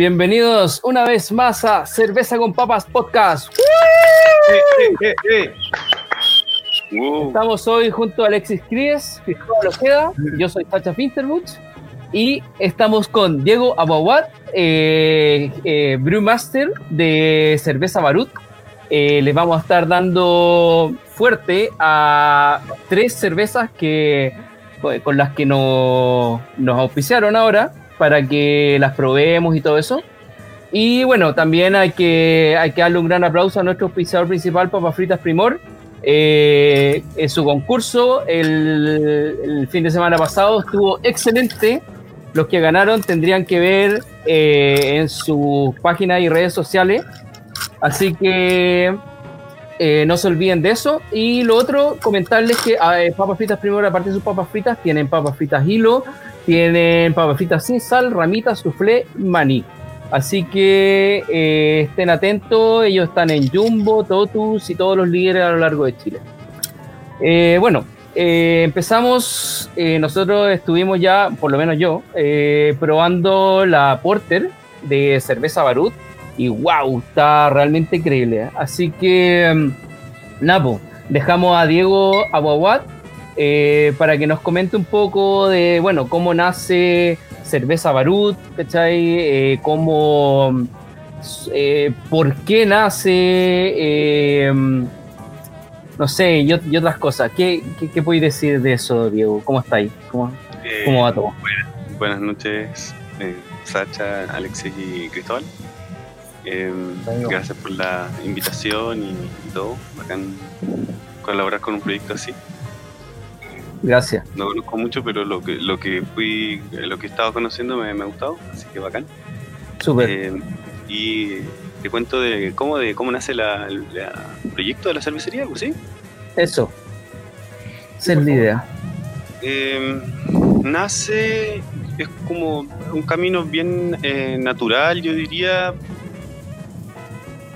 Bienvenidos una vez más a Cerveza con Papas Podcast. Estamos hoy junto a Alexis Cries, Cristóbal Ojeda, yo soy Sacha Finterbuch y estamos con Diego Abahuat, eh, Brewmaster de Cerveza Barut. Eh, les vamos a estar dando fuerte a tres cervezas que, con las que no- nos auspiciaron ahora para que las probemos y todo eso. Y bueno, también hay que, hay que darle un gran aplauso a nuestro auspiciador principal, Papas Fritas Primor. Eh, en su concurso el, fin de semana pasado estuvo excelente. Los que ganaron tendrían que ver eh, en sus páginas y redes sociales. Así que eh, no se olviden de eso. Y lo otro, comentarles que Papas Fritas Primor, aparte de sus papas fritas, tienen papas fritas hilo, tienen papas fritas sin sal, ramitas, soufflé, maní. Así que eh, estén atentos, ellos están en Jumbo, Totus y todos los líderes a lo largo de Chile. Eh, bueno, eh, empezamos, eh, nosotros estuvimos ya, por lo menos yo, probando la Porter de cerveza Barut y wow, está realmente increíble. Así que, mm, Napo, dejamos a Diego Aguaguat eh, para que nos comente un poco de, bueno, cómo nace cerveza Barut, ¿cachai? Eh, cómo, eh, por qué nace, eh, no sé, y, ot- y otras cosas. ¿Qué, qué, qué podéis decir de eso, Diego? ¿Cómo estáis? ¿Cómo, Eh, cómo va todo? Buenas noches, eh, Sacha, Alexis y Cristóbal. Eh, Bueno. gracias por la invitación y, y todo. Bacán colaborar con un proyecto así. Gracias. No conozco mucho, pero lo que, lo que fui, lo que he estado conociendo me, me ha gustado, así que bacán. Súper. Eh, y te cuento de cómo, de cómo nace la, la- el proyecto de la cervecería, pues sí. Eso. Esa es la idea. Eh, nace, es como un camino bien eh, natural, yo diría,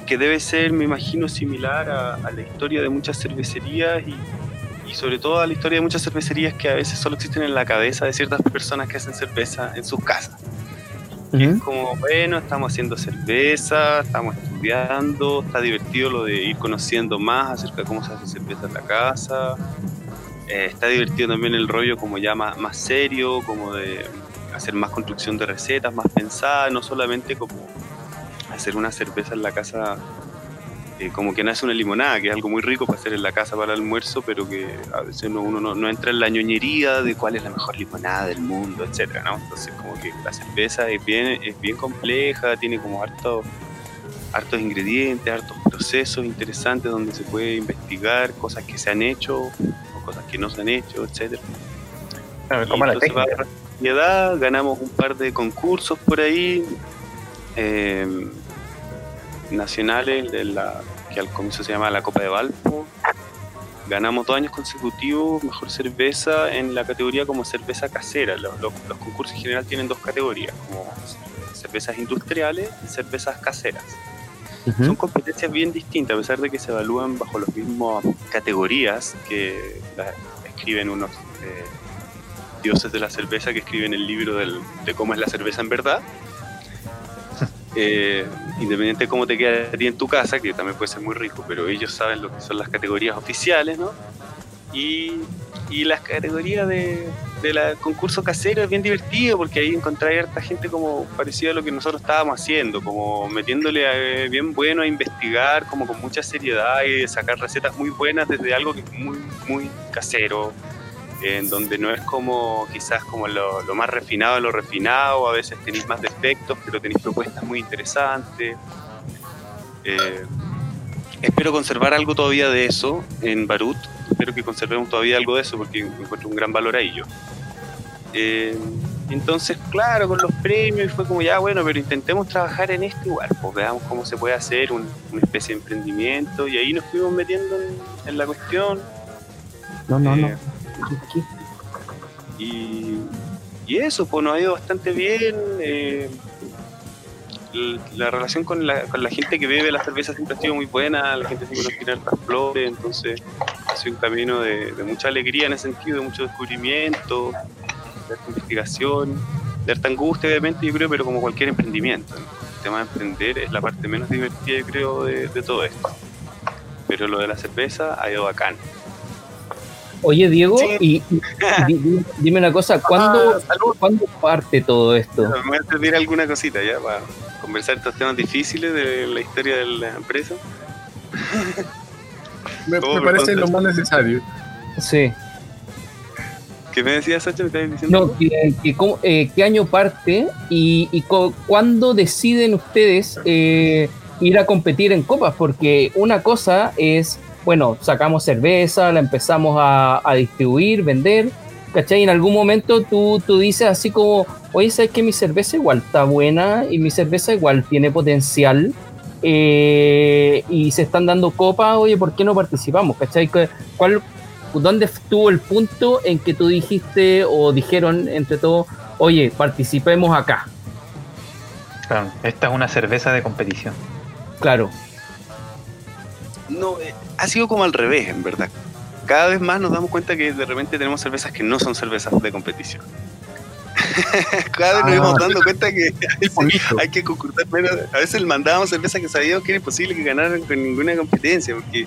que debe ser, me imagino, similar a, a la historia de muchas cervecerías y, y sobre todo a la historia de muchas cervecerías que a veces solo existen en la cabeza de ciertas personas que hacen cerveza en sus casas. Y es como, bueno, estamos haciendo cerveza, estamos estudiando, está divertido lo de ir conociendo más acerca de cómo se hace cerveza en la casa. Eh, está divertido también el rollo como ya más, más serio, como de hacer más construcción de recetas, más pensada, no solamente como hacer una cerveza en la casa eh, como que nace una limonada, que es algo muy rico para hacer en la casa para el almuerzo, pero que a veces no- uno no, no entra en la ñoñería de cuál es la mejor limonada del mundo, etcétera, ¿no? Entonces como que la cerveza es bien, es bien compleja, tiene como harto, hartos ingredientes, hartos procesos interesantes donde se puede investigar cosas que se han hecho o cosas que no se han hecho, etcétera. Claro, como la técnica. edad, ganamos un par de concursos por ahí eh, nacionales, de la, que al comienzo se llama la Copa de Valpo. Ganamos dos años consecutivos mejor cerveza en la categoría como cerveza casera. Lo- lo- los concursos en general tienen dos categorías, como cervezas industriales y cervezas caseras. Son competencias bien distintas, a pesar de que se evalúan bajo las mismas categorías que las escriben unos eh, dioses de la cerveza que escriben el libro del- de cómo es la cerveza en verdad. Eh, independiente de cómo te queda a ti en tu casa, que también puede ser muy rico, pero ellos saben lo que son las categorías oficiales, ¿no? Y, las categorías de, de la concurso casero es bien divertido porque ahí encontráis harta gente como parecida a lo que nosotros estábamos haciendo, como metiéndole eh, bien bueno a investigar, como con mucha seriedad y sacar recetas muy buenas desde algo que es muy, muy casero, en donde no es como quizás como lo, lo más refinado de lo refinado, a veces tenéis más defectos, pero tenéis propuestas muy interesantes. Eh, espero conservar algo todavía de eso en Barut, espero que conservemos todavía algo de eso porque encuentro un gran valor a ello. Eh, Entonces, claro, con los premios fue como ya, bueno, pero intentemos trabajar en este igual, pues veamos cómo se puede hacer un- una especie de emprendimiento y ahí nos fuimos metiendo en, en la cuestión. No, no, no. Y, eso, pues nos ha ido bastante bien. eh, la relación con la, con la gente que bebe la cerveza siempre ha sido muy buena, la gente siempre nos tiene hartas flores, entonces ha sido un camino de, mucha alegría en ese sentido, de mucho descubrimiento, de harta investigación, de harta angustia obviamente yo creo, pero como cualquier emprendimiento. El tema de emprender es la parte menos divertida yo creo de, de todo esto. Pero lo de la cerveza ha ido bacán. Oye, Diego, Sí. y, y- di- di- dime una cosa, ¿cuándo, ¿cuándo parte todo esto? Me voy a servir alguna cosita ya para conversar estos temas difíciles de la historia de la empresa. Me, me parece lo más necesario. Sí. ¿Qué me decías, Sacha? ¿Me estabas diciendo? No, que, que cómo- eh, ¿qué año parte y, y co- cuándo deciden ustedes eh, ir a competir en copas? Porque una cosa es, bueno, sacamos cerveza, la empezamos a, a distribuir, vender, ¿cachai? Y en algún momento tú, tú dices así como, oye, ¿sabes que mi cerveza igual está buena y mi cerveza igual tiene potencial? eh, y se están dando copas, oye, ¿por qué no participamos? ¿Cachai? ¿Cu- ¿Cuál, ¿Dónde estuvo el punto en que tú dijiste o dijeron entre todos, oye, participemos acá? Claro, esta es una cerveza de competición. Claro. No, eh, ha sido como al revés, en verdad. Cada vez más nos damos cuenta que de repente tenemos cervezas que no son cervezas de competición. Cada vez nos Ah, íbamos dando cuenta que hay que concurtar menos. A veces mandábamos cervezas que sabíamos que era imposible que ganaran con ninguna competencia, porque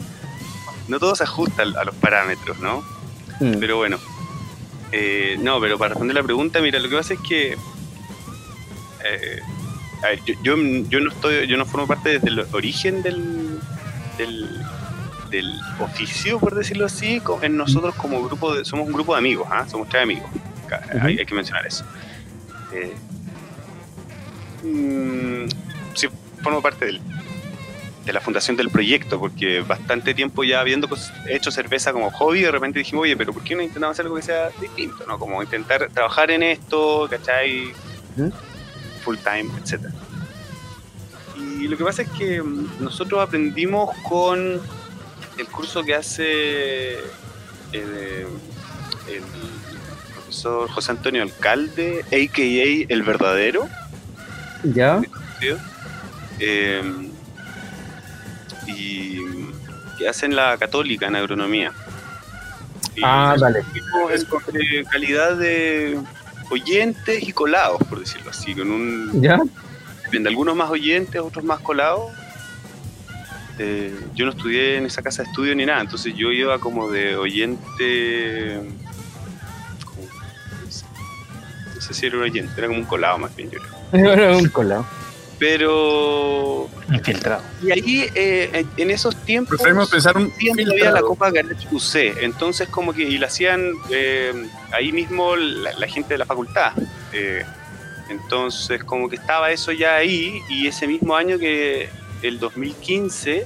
no todo se ajusta a los parámetros, ¿no? Mm. Pero bueno. Eh, no, pero para responder la pregunta, mira, lo que pasa es que. eh, a ver, yo, yo, yo no estoy, yo no formo parte desde el origen del, del, del oficio, por decirlo así. En nosotros como grupo, de- somos un grupo de amigos, ¿ah? somos tres amigos. Hay, hay que mencionar eso. Eh, mm, sí, formo parte del, de la fundación del proyecto, porque bastante tiempo ya habiendo hecho cerveza como hobby, de repente dijimos, oye, pero ¿por qué no intentamos hacer algo que sea distinto? ¿no? Como intentar trabajar en esto, ¿cachai? Ujú. Full time, etc. Y lo que pasa es que mm, nosotros aprendimos con el curso que hace el, el profesor José Antonio Alcalde, a.k.a. El Verdadero, ¿Ya? Eh, y que hacen la católica en agronomía. Y Ah, dale. es entre calidad de oyentes y colados, por decirlo así, con un ¿Ya? Depende, algunos más oyentes, otros más colados. Eh, yo no estudié en esa casa de estudio ni nada, entonces yo iba como de oyente. como- no sé, no sé si era un oyente, era como un colado más bien, yo creo. Era un colado. Pero. Infiltrado. Y ahí, eh, en esos tiempos. Preferimos pensar un hacían todavía la. Copa Garage UC, entonces como que y la hacían eh, ahí mismo la, la gente de la facultad. eh, entonces como que estaba eso ya ahí y ese mismo año que el 2015,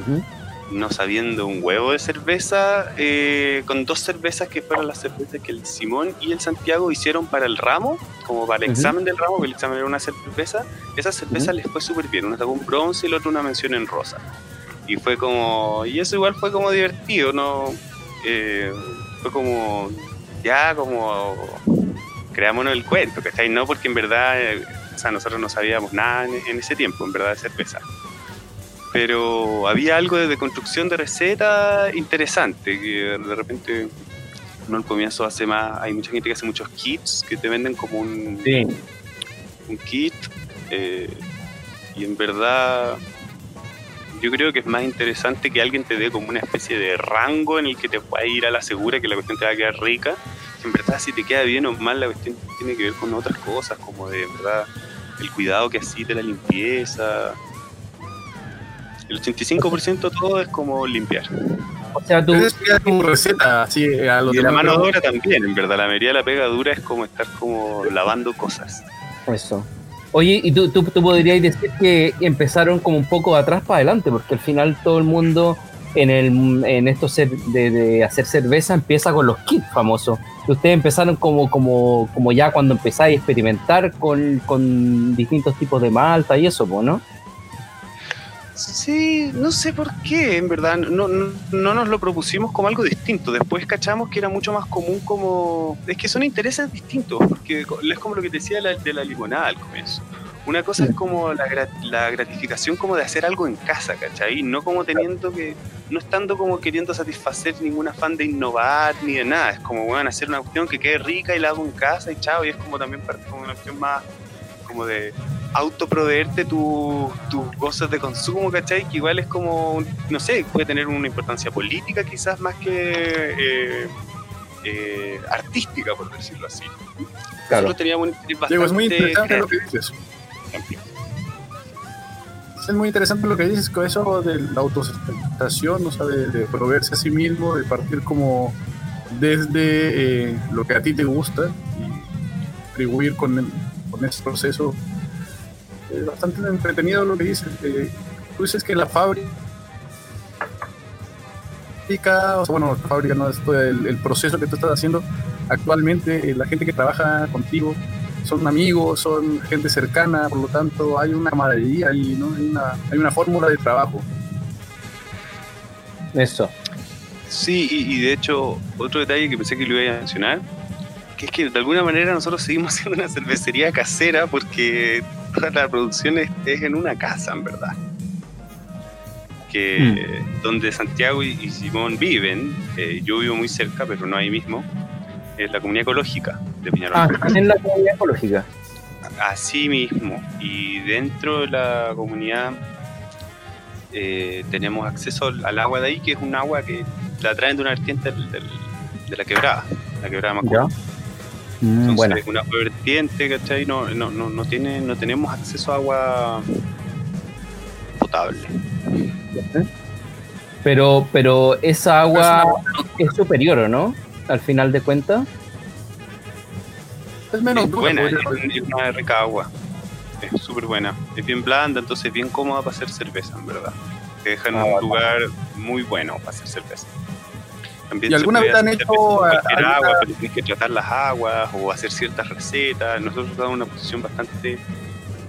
Ujú. no sabiendo un huevo de cerveza, eh, con dos cervezas que fueron las cervezas que el Simón y el Santiago hicieron para el ramo, como para el examen del ramo, que el examen era una cerveza, esa cerveza Ujú. les fue súper bien, una sacó un bronce y la otra una mención en rosa. Y fue como, y eso igual fue como divertido, ¿no? Eh, fue como, ya como, creámonos el cuento, ¿cachai? No porque en verdad, eh, o sea, nosotros no sabíamos nada en, en ese tiempo, en verdad, de cerveza. Pero había algo de construcción de receta interesante, que de repente, no al comienzo hace más, hay mucha gente que hace muchos kits que te venden como un, Sí. un kit eh, y en verdad yo creo que es más interesante que alguien te dé como una especie de rango en el que te pueda ir a la segura que la cuestión te va a quedar rica en verdad si te queda bien o mal la cuestión tiene que ver con otras cosas como de verdad el cuidado que así de la limpieza el 85% de todo es como limpiar O sea, tú, es como receta, así a los y la demás, mano ¿no? dura también en verdad la mayoría de la pega dura es como estar como lavando cosas Eso. Oye, y tú, tú, tú podrías decir que empezaron como un poco de atrás para adelante, porque al final todo el mundo en, el, en esto de, de hacer cerveza empieza con los kits famosos. Ustedes empezaron como, como, como ya cuando empezáis a experimentar con, con distintos tipos de malta y eso, ¿no? Sí, no sé por qué, en verdad, no, no, no nos lo propusimos como algo distinto. Después cachamos que era mucho más común como... Es que son intereses distintos, porque es como lo que te decía la- de la limonada al comienzo. Una cosa es como la, la gratificación como de hacer algo en casa, ¿cachai? No como teniendo que... No estando como queriendo satisfacer ningún afán de innovar ni de nada. Es como, bueno, hacer una cuestión que quede rica y la hago en casa y chao. Y es como también parte como una cuestión más como de autoproveerte tu- tus cosas de consumo, ¿cachai? Que igual es como, no sé, puede tener una importancia política quizás más que eh, eh, artística, por decirlo así. Claro. Nosotros teníamos un interés Diego, es muy bastante interesante lo que dices. Ejemplo. Es muy interesante lo que dices con eso de la autosustentación, o sea, de, de proveerse a sí mismo, de partir como desde eh, lo que a ti te gusta y contribuir con, con ese proceso. Es bastante entretenido lo que dices. Eh, tú dices que la fábrica, o sea, bueno, la fábrica no es todo el, el proceso que tú estás haciendo actualmente, eh, la gente que trabaja contigo, son amigos, son gente cercana, por lo tanto hay una camaradería ahí, ¿no? Hay una, hay una fórmula de trabajo. Eso. Sí, y, y de hecho, otro detalle que pensé que lo iba a mencionar, que es que de alguna manera nosotros seguimos siendo una cervecería casera porque toda la producción es, es en una casa, en verdad. Que donde Santiago y, y Simón viven, eh, yo vivo muy cerca, pero no ahí mismo, es la comunidad ecológica de Peñarol. Ah, en la comunidad ecológica. Así mismo. Y dentro de la comunidad eh, tenemos acceso al, agua de ahí, que es un agua que la traen de una vertiente del- del- de la quebrada, la quebrada Macul. Ya. Mm, Entonces, bueno, es una vertiente, ¿cachai? No, no, no, no, tiene, no tenemos acceso a agua potable. pero, pero esa agua es superior, ¿o no? Al final de cuentas. Es menos es buena, es, es una rica agua. Es súper buena. Es bien blanda, entonces bien cómoda para hacer cerveza, en verdad. Te deja en Ah, un lugar muy bueno para hacer cerveza. También ¿Y se alguna puede vez han hacer hecho, cerveza con cualquier alguna- agua, pero tienes que tratar las aguas o hacer ciertas recetas. Nosotros damos una posición bastante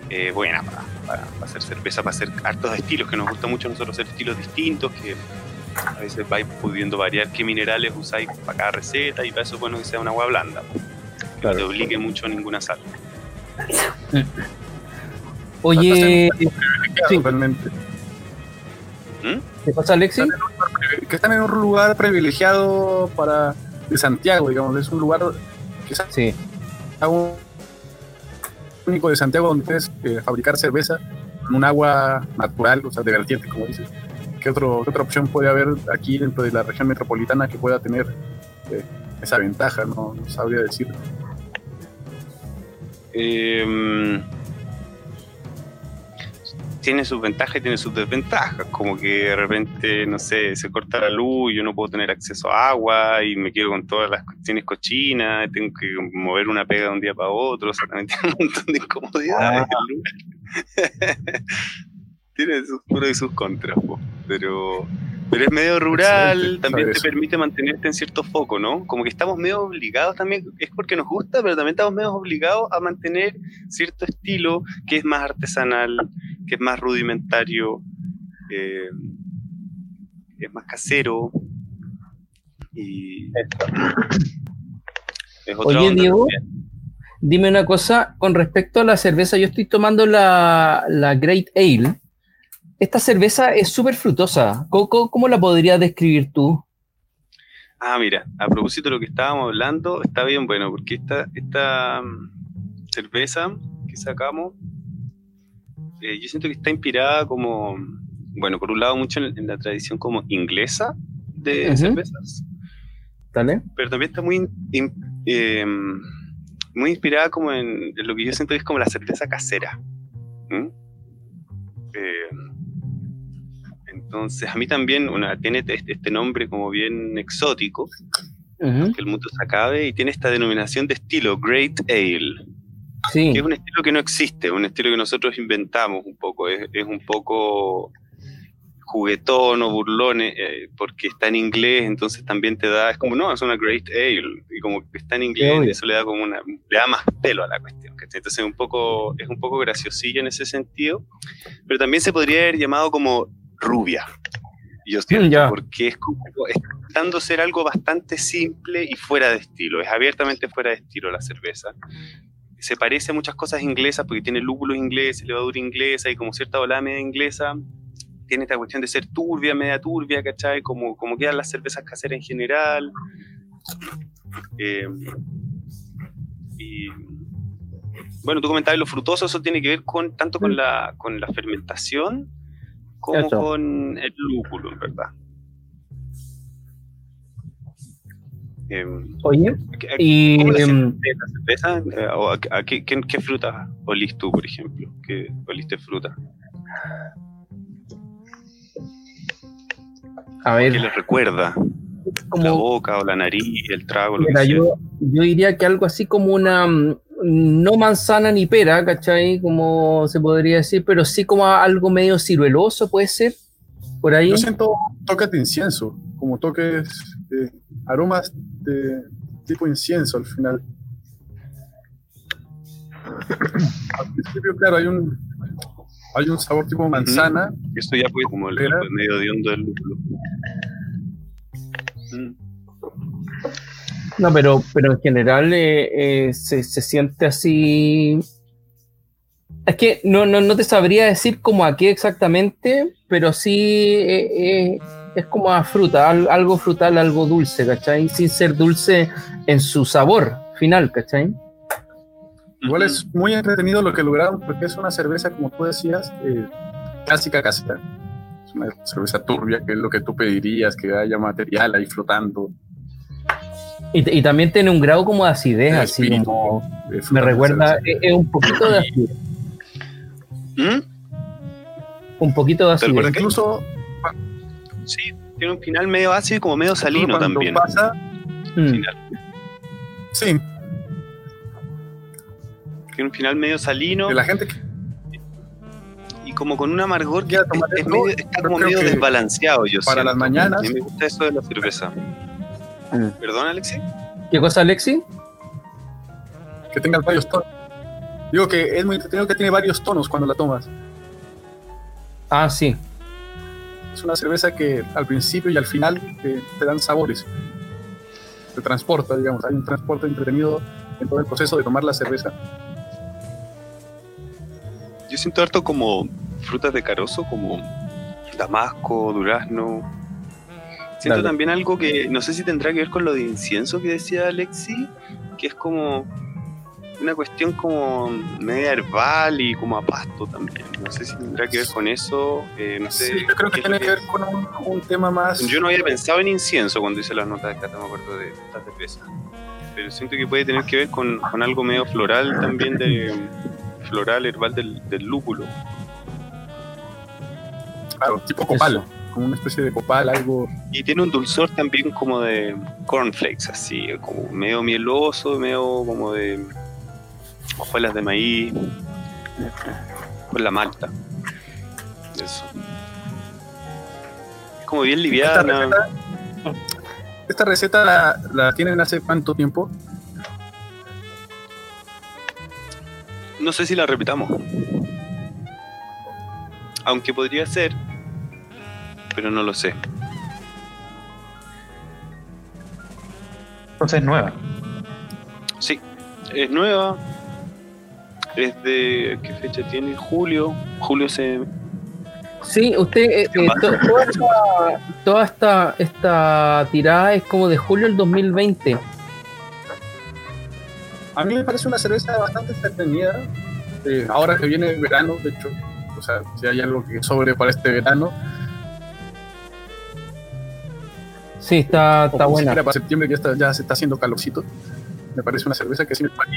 eh, buena para, para- para hacer cerveza, para hacer hartos estilos, que nos gusta mucho a nosotros hacer estilos distintos, que a veces vais pudiendo variar qué minerales usáis para cada receta y para eso es bueno que sea una agua blanda, que no te obligue mucho a ninguna sal. Oye, Privilegiado, sí. realmente. ¿Mm? ¿qué pasa, Alexi? Que están en un lugar privilegiado para de Santiago, digamos, es un lugar que es Sí, un único de Santiago donde puedes eh, fabricar cerveza con un agua natural, o sea, de vertiente, como dices. ¿Qué, otro, qué otra opción puede haber aquí dentro de la región metropolitana que pueda tener eh, esa ventaja? No, no sabría decir. Eh, tiene sus ventajas y tiene sus desventajas, como que de repente, no sé, se corta la luz, yo no puedo tener acceso a agua y me quedo con todas las cuestiones cochinas, tengo que mover una pega de un día para otro, o sea, también tiene un montón de incomodidades el lugar. tiene sus pros y sus contras, po, pero, pero es medio rural, Excelente, también te permite mantenerte en cierto foco, ¿no? Como que estamos medio obligados también, es porque nos gusta, pero también estamos medio obligados a mantener cierto estilo que es más artesanal, que es más rudimentario, eh, es más casero y es otra Oye, Diego. Dime una cosa con respecto a la cerveza. Yo estoy tomando la, la Great Ale. Esta cerveza es súper frutosa. ¿Cómo, la podrías describir tú? Ah, mira, a propósito de lo que estábamos hablando, está bien bueno, porque esta, esta mm, cerveza que sacamos, eh, yo siento que está inspirada como, bueno, por un lado mucho en, en la tradición como inglesa de cervezas, ¿Vale? pero también está muy, in- eh, muy inspirada como en, en lo que yo siento que es como la cerveza casera. ¿Mm? Eh, entonces, a mí también una, tiene este, este nombre como bien exótico, Ujú. que el mundo se acabe, y tiene esta denominación de estilo, Great Ale, Sí. que es un estilo que no existe, un estilo que nosotros inventamos un poco, es, es un poco juguetón o burlón eh, porque está en inglés, entonces también te da, es como, no, es una great ale, y como que está en inglés, eso le da como una, le da más pelo a la cuestión, ¿cachai? Entonces es un poco, es un poco graciosillo en ese sentido, pero también se podría haber llamado como rubia, yo siento, Ya. porque es como, intentando ser algo bastante simple y fuera de estilo, es abiertamente fuera de estilo la cerveza. Se parece a muchas cosas inglesas porque tiene lúpulos ingleses, levadura inglesa y como cierta ola media inglesa, tiene esta cuestión de ser turbia, media turbia, ¿cachai? Como, como quedan las cervezas caseras en general. Eh, y bueno, tú comentabas lo frutoso, eso tiene que ver con tanto con la, con la fermentación como Eso. con el lúpulo, en verdad. Eh, Oye, ¿a- a- y ¿Cómo la em, la cerveza? Eh, o a- a qué, qué, qué fruta olís tú, por ejemplo? ¿Qué oliste fruta? a ¿Qué ver, les recuerda? La como, boca o la nariz, el trago, lo mira, que sea. yo, yo diría que algo así como una, mm, no manzana ni pera, ¿cachai? Como se podría decir, pero sí como algo medio cirueloso, puede ser, por ahí. Yo siento toques de incienso, como toques de aromas de tipo incienso al final. Al principio, claro, hay un, hay un sabor tipo manzana, Eso ya fue como el, medio de hondo del No, pero, pero en general eh, eh, se, se siente así. Es que no, no, no te sabría decir como a qué exactamente, pero sí eh, eh, es como a fruta, al- algo frutal, algo dulce, ¿cachai? Sin ser dulce en su sabor final, ¿cachai? Igual es muy entretenido lo que lograron porque es una cerveza, como tú decías, eh, clásica casera. Es una cerveza turbia, que es lo que tú pedirías, que haya material ahí flotando. Y, y también tiene un grado como de acidez, El así espíritu como. Me recuerda, es, es un poquito de acidez. ¿Mm? Un poquito de ¿Te acidez. recuerda que- Incluso, Sí, tiene un final medio ácido y como medio salino cuando también. pasa, Mm. Final. sí, Tiene un final medio salino de la gente que y como con un amargor que es, tomar es medio, está yo como medio desbalanceado. Yo para siento. las mañanas- A mí me gusta eso de la cerveza. Mm. ¿Perdón, Alexi? ¿Qué cosa, Alexi? que tenga varios tonos. Digo que es muy entretenido que tiene varios tonos cuando la tomas. Ah, sí. Es una cerveza que al principio y al final eh, te dan sabores. Te transporta, digamos. Hay un transporte entretenido en todo el proceso de tomar la cerveza. Yo siento harto como frutas de carozo, como damasco, durazno. Siento también algo que no sé si tendrá que ver con lo de incienso que decía Alexi, que es como una cuestión como media herbal y como a pasto también. No sé si tendrá que ver con eso. eh, no sé Sí, yo creo que tiene que ver con un, un tema más. Yo no había pensado en incienso cuando hice las notas de cata, me acuerdo de esta cerveza. Pero siento que puede tener que ver con, con algo medio floral también, de floral herbal del, del lúpulo. Claro, tipo copal. Como una especie de copal, algo. Y tiene un dulzor también como de cornflakes, así, como medio mieloso, medio como de hojuelas de maíz, con la malta. Eso. Es como bien Esta liviana. receta, esta receta la, la tienen hace cuánto tiempo? No sé si la repitamos. Aunque podría ser, pero no lo sé. Entonces es nueva. Sí, es nueva. Es de. ¿Qué fecha tiene? Julio. Julio se. Sí, usted, eh, eh, to- toda, esta, toda esta, esta tirada es como de julio del 2020. A mí me parece una cerveza bastante entretenida. Eh, ahora que viene el verano, de hecho, o sea, si hay algo que sobre para este verano, Sí, está, está buena. para septiembre que ya, ya se está haciendo calorcito, me parece una cerveza que sirve para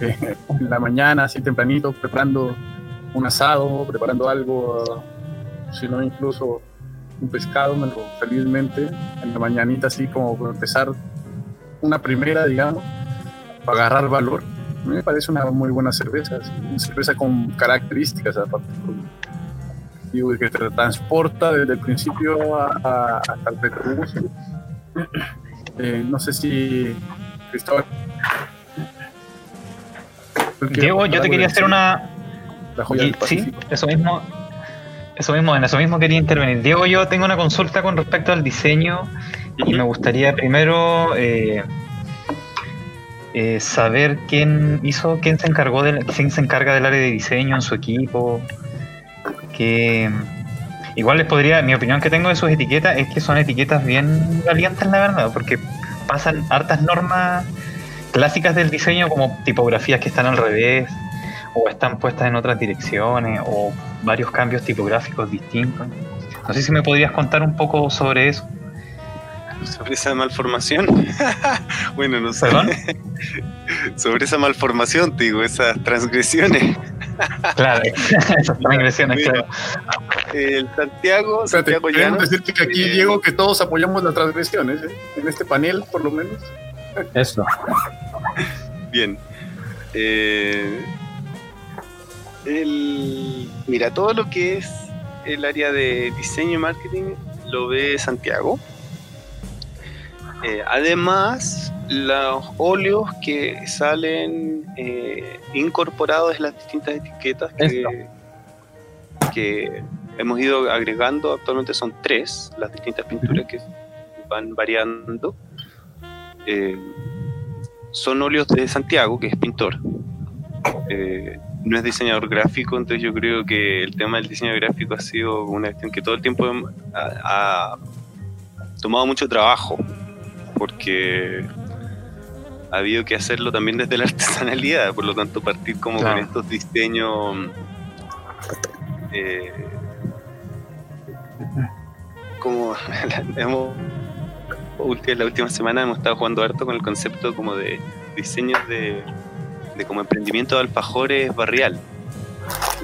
eh, en la mañana, así tempranito, preparando un asado, preparando algo, si no incluso un pescado, me lo felizmente, en la mañanita, así como para empezar una primera, digamos, para agarrar valor. Me parece una muy buena cerveza, una cerveza con características aparte. Digo, que te transporta desde el principio a- a- hasta el retrobús. Eh, no sé si Cristóbal. Diego, yo te quería hacer una, La joya Y- del sí, eso mismo, eso mismo, en eso mismo quería intervenir. Diego, yo tengo una consulta con respecto al diseño y me gustaría primero eh, eh, saber quién hizo, quién se encargó del, quién se encarga del área de diseño en su equipo. Que igual les podría, mi opinión que tengo de sus etiquetas es que son etiquetas bien valientes, la verdad, porque pasan hartas normas clásicas del diseño como tipografías que están al revés o están puestas en otras direcciones o varios cambios tipográficos distintos. No sé si me podrías contar un poco sobre eso. Sobre esa malformación. bueno, no sé. ¿Perdón? Sobre esa malformación, te digo, esas transgresiones. Claro, esas transgresiones, claro. El Santiago, Santiago decirte que aquí, eh, Diego, que todos apoyamos las transgresiones, ¿eh? en este panel, por lo menos. Eso. Bien. Eh, el- mira, todo lo que es el área de diseño y marketing lo ve Santiago. Eh, además, los óleos que salen eh, incorporados en las distintas etiquetas que, que hemos ido agregando, actualmente son tres, las distintas pinturas que van variando. Eh, son óleos de Santiago, que es pintor. Eh, no es diseñador gráfico, entonces yo creo que el tema del diseño gráfico ha sido una cuestión que todo el tiempo ha, ha tomado mucho trabajo, porque ha habido que hacerlo también desde la artesanalidad, por lo tanto partir como Claro. con estos diseños eh, como hemos la última semana hemos estado jugando harto con el concepto como de diseños de, de como emprendimiento de alfajores barrial.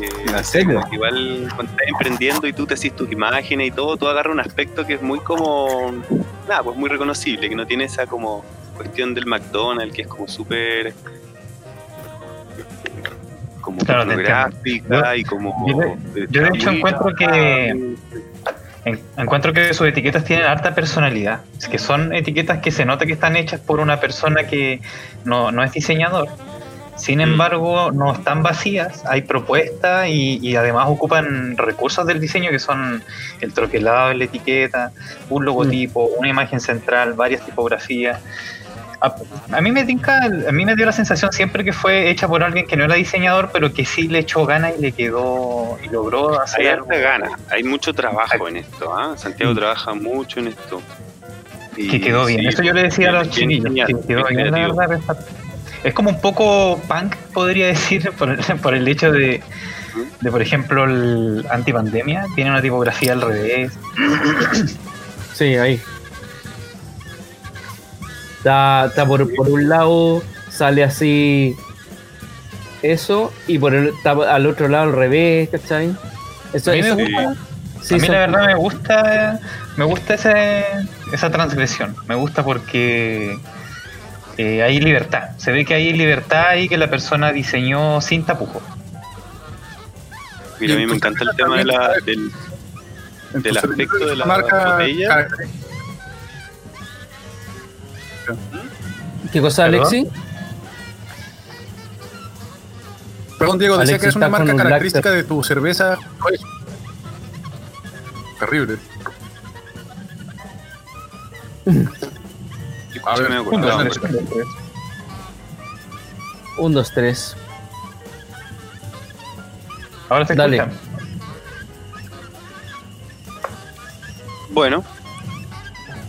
Eh, ¿En serio? igual cuando estás emprendiendo y tú te haces tus imágenes y todo, tú agarras un aspecto que es muy como, nada, pues muy reconocible, que no tiene esa como cuestión del McDonald's, que es como súper como Claro, gráfica y como yo de- yo de hecho encuentro que- En- Encuentro que sus etiquetas tienen harta personalidad. Es que son etiquetas que se nota que están hechas por una persona que no, no es diseñador. Sin Mm. embargo, no están vacías, hay propuestas y, y además ocupan recursos del diseño que son el troquelado de la etiqueta, un logotipo, una imagen central, varias tipografías. A, a mí me tinca, a mí me dio la sensación siempre que fue hecha por alguien que no era diseñador, pero que sí le echó ganas y le quedó y logró hacer Hay algo. harta gana, hay mucho trabajo en esto. ¿ah? Santiago trabaja mucho en esto. Y que quedó bien. sí, Eso yo le decía a los chiquillos, que quedó bien la verdad. Es como un poco punk, podría decir, por, el- por el hecho de, de, por ejemplo, el antipandemia. Tiene una tipografía al revés. Sí, ahí. Está, está por, por un lado, sale así eso, y por el, está al otro lado al revés, ¿cachai? Eso, A mí me gusta. sí, a mí son- la verdad me gusta, me gusta ese, esa transgresión. Me gusta porque eh, hay libertad. Se ve que hay libertad y que la persona diseñó sin tapujos. Mira, a mí me encanta el tema de la, del, Del aspecto de la botella. ¿Qué cosa, ¿Perdón? Alexi? Perdón, Diego, decía que es una marca un característica de tu cerveza. Terrible. A ver, me un, dos, tres. Un, dos, tres. Ahora se Dale. escucha. Bueno,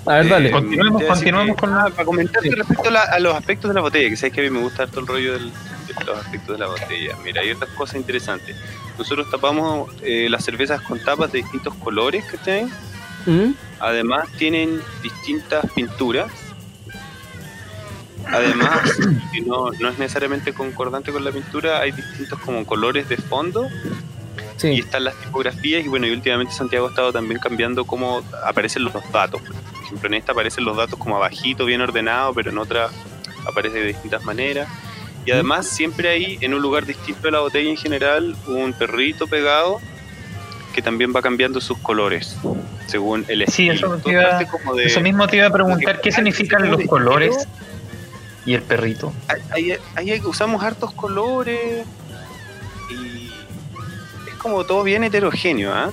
A ver, dale. Eh, Continuemos, continuemos que- con ah, para comentarte respecto a, la- a los aspectos de la botella, que sabes que a mí me gusta harto el rollo del- de los aspectos de la botella. Mira, hay otras cosas interesantes. Nosotros tapamos eh, las cervezas con tapas de distintos colores, ¿cachai? ¿Mm? Además tienen distintas pinturas. Además, que no, no es necesariamente concordante con la pintura, hay distintos como colores de fondo y Sí. están las tipografías y bueno, y últimamente Santiago ha estado también cambiando cómo aparecen los datos. Por ejemplo, en esta aparecen los datos como abajito, bien ordenado, pero en otra aparece de distintas maneras. Y además siempre hay en un lugar distinto de la botella en general un perrito pegado que también va cambiando sus colores según el Sí, estilo. eso, te iba- de- eso mismo te iba a preguntar, ¿qué significan los colores y el perrito? ahí, ahí- ahí usamos hartos colores como todo bien heterogéneo, ¿ah?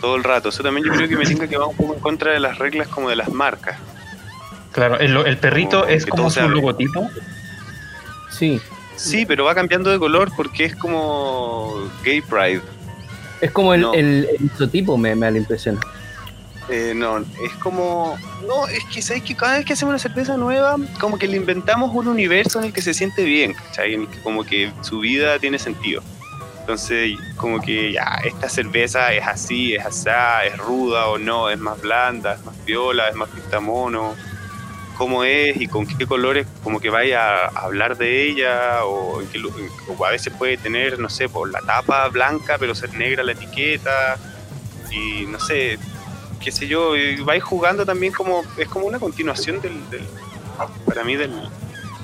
Todo el rato. Eso también yo creo que me tinca que va un poco en contra de las reglas como de las marcas. Claro, el, el perrito Como es como su logotipo. Sí. Sí, pero va cambiando de color porque es como Gay Pride. Es como el, No. el, el isotipo, me, me da la impresión. Eh, no, es como. No, es que sabes que cada vez que hacemos una cerveza nueva, como que le inventamos un universo en el que se siente bien, ¿cachai? En el que como que su vida tiene sentido. Entonces, como que ya, esta cerveza es así, es asá, es ruda o no, es más blanda, es más viola, es más pintamono. Cómo es y con qué colores, como que vaya a hablar de ella, o, en qué o a veces puede tener, no sé, por la tapa blanca, pero ser negra la etiqueta, y no sé, qué sé yo, y vais jugando también como, es como una continuación del, del- para mí, del,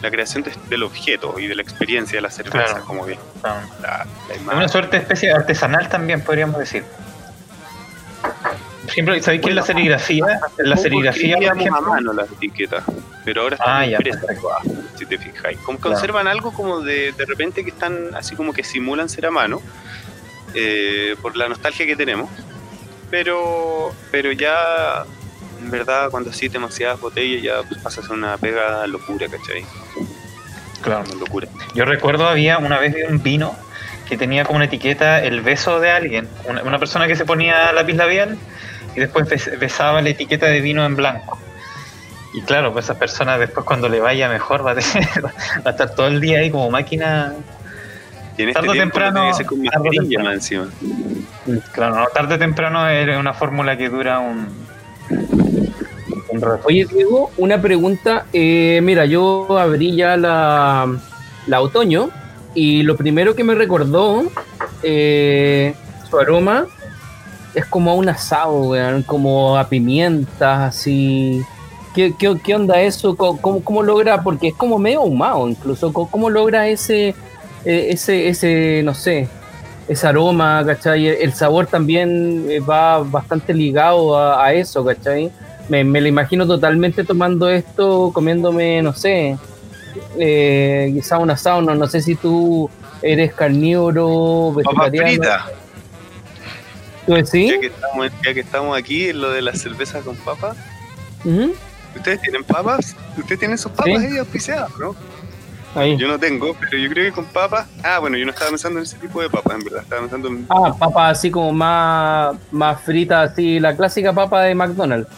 la creación de- del objeto y de la experiencia de la cerveza, Claro. como bien, Ah, la, la una suerte de especie artesanal también, podríamos decir. Por ejemplo, ¿sabéis qué es la serigrafía? La Poco serigrafía, por a mano las etiquetas, pero ahora están Ah, ya, si te fijáis. Como Claro. conservan algo como de, de repente que están así como que simulan ser a mano, eh, por la nostalgia que tenemos, pero, pero ya, en verdad, cuando así demasiadas botellas ya pues, pasa a ser una pega locura, ¿cachai? Claro. Una locura. Yo recuerdo había una vez vi un vino que tenía como una etiqueta el beso de alguien, una, una persona que se ponía lápiz labial y después bes- besaba la etiqueta de vino en blanco. Y claro, pues esa persona después cuando le vaya mejor va a, tener- va a estar todo el día ahí como máquina. Y en este Tarde o temprano- que con tarde temprano. encima. Claro, no, tarde o temprano es una fórmula que dura un, Oye, Diego, una pregunta. Eh, mira, yo abrí ya la, la otoño y lo primero que me recordó eh, su aroma es como a un asado, como a pimientas, así. ¿Qué, qué, qué onda eso? ¿Cómo, cómo, logra? Porque es como medio ahumado incluso. ¿Cómo, logra ese, eh, ese, ese, no sé, ese aroma, ¿cachai? El sabor también eh, va bastante ligado a, a eso, ¿cachai? Me, me lo imagino totalmente tomando esto, comiéndome, no sé, eh, quizá un asado, no, no sé si tú eres carnívoro, Papa vegetariano. frita. ¿Tú decís? Ya que, estamos, ya que estamos aquí en lo de la cerveza con papas, ¿ustedes tienen papas? ¿Ustedes tienen sus papas Sí. ahí auspiciadas, no? Ahí. Yo no tengo, pero yo creo que con papas. Ah, bueno, yo no estaba pensando en ese tipo de papas, en verdad. Estaba pensando en. Ah, papa así como más, más frita, así, la clásica papa de McDonald's.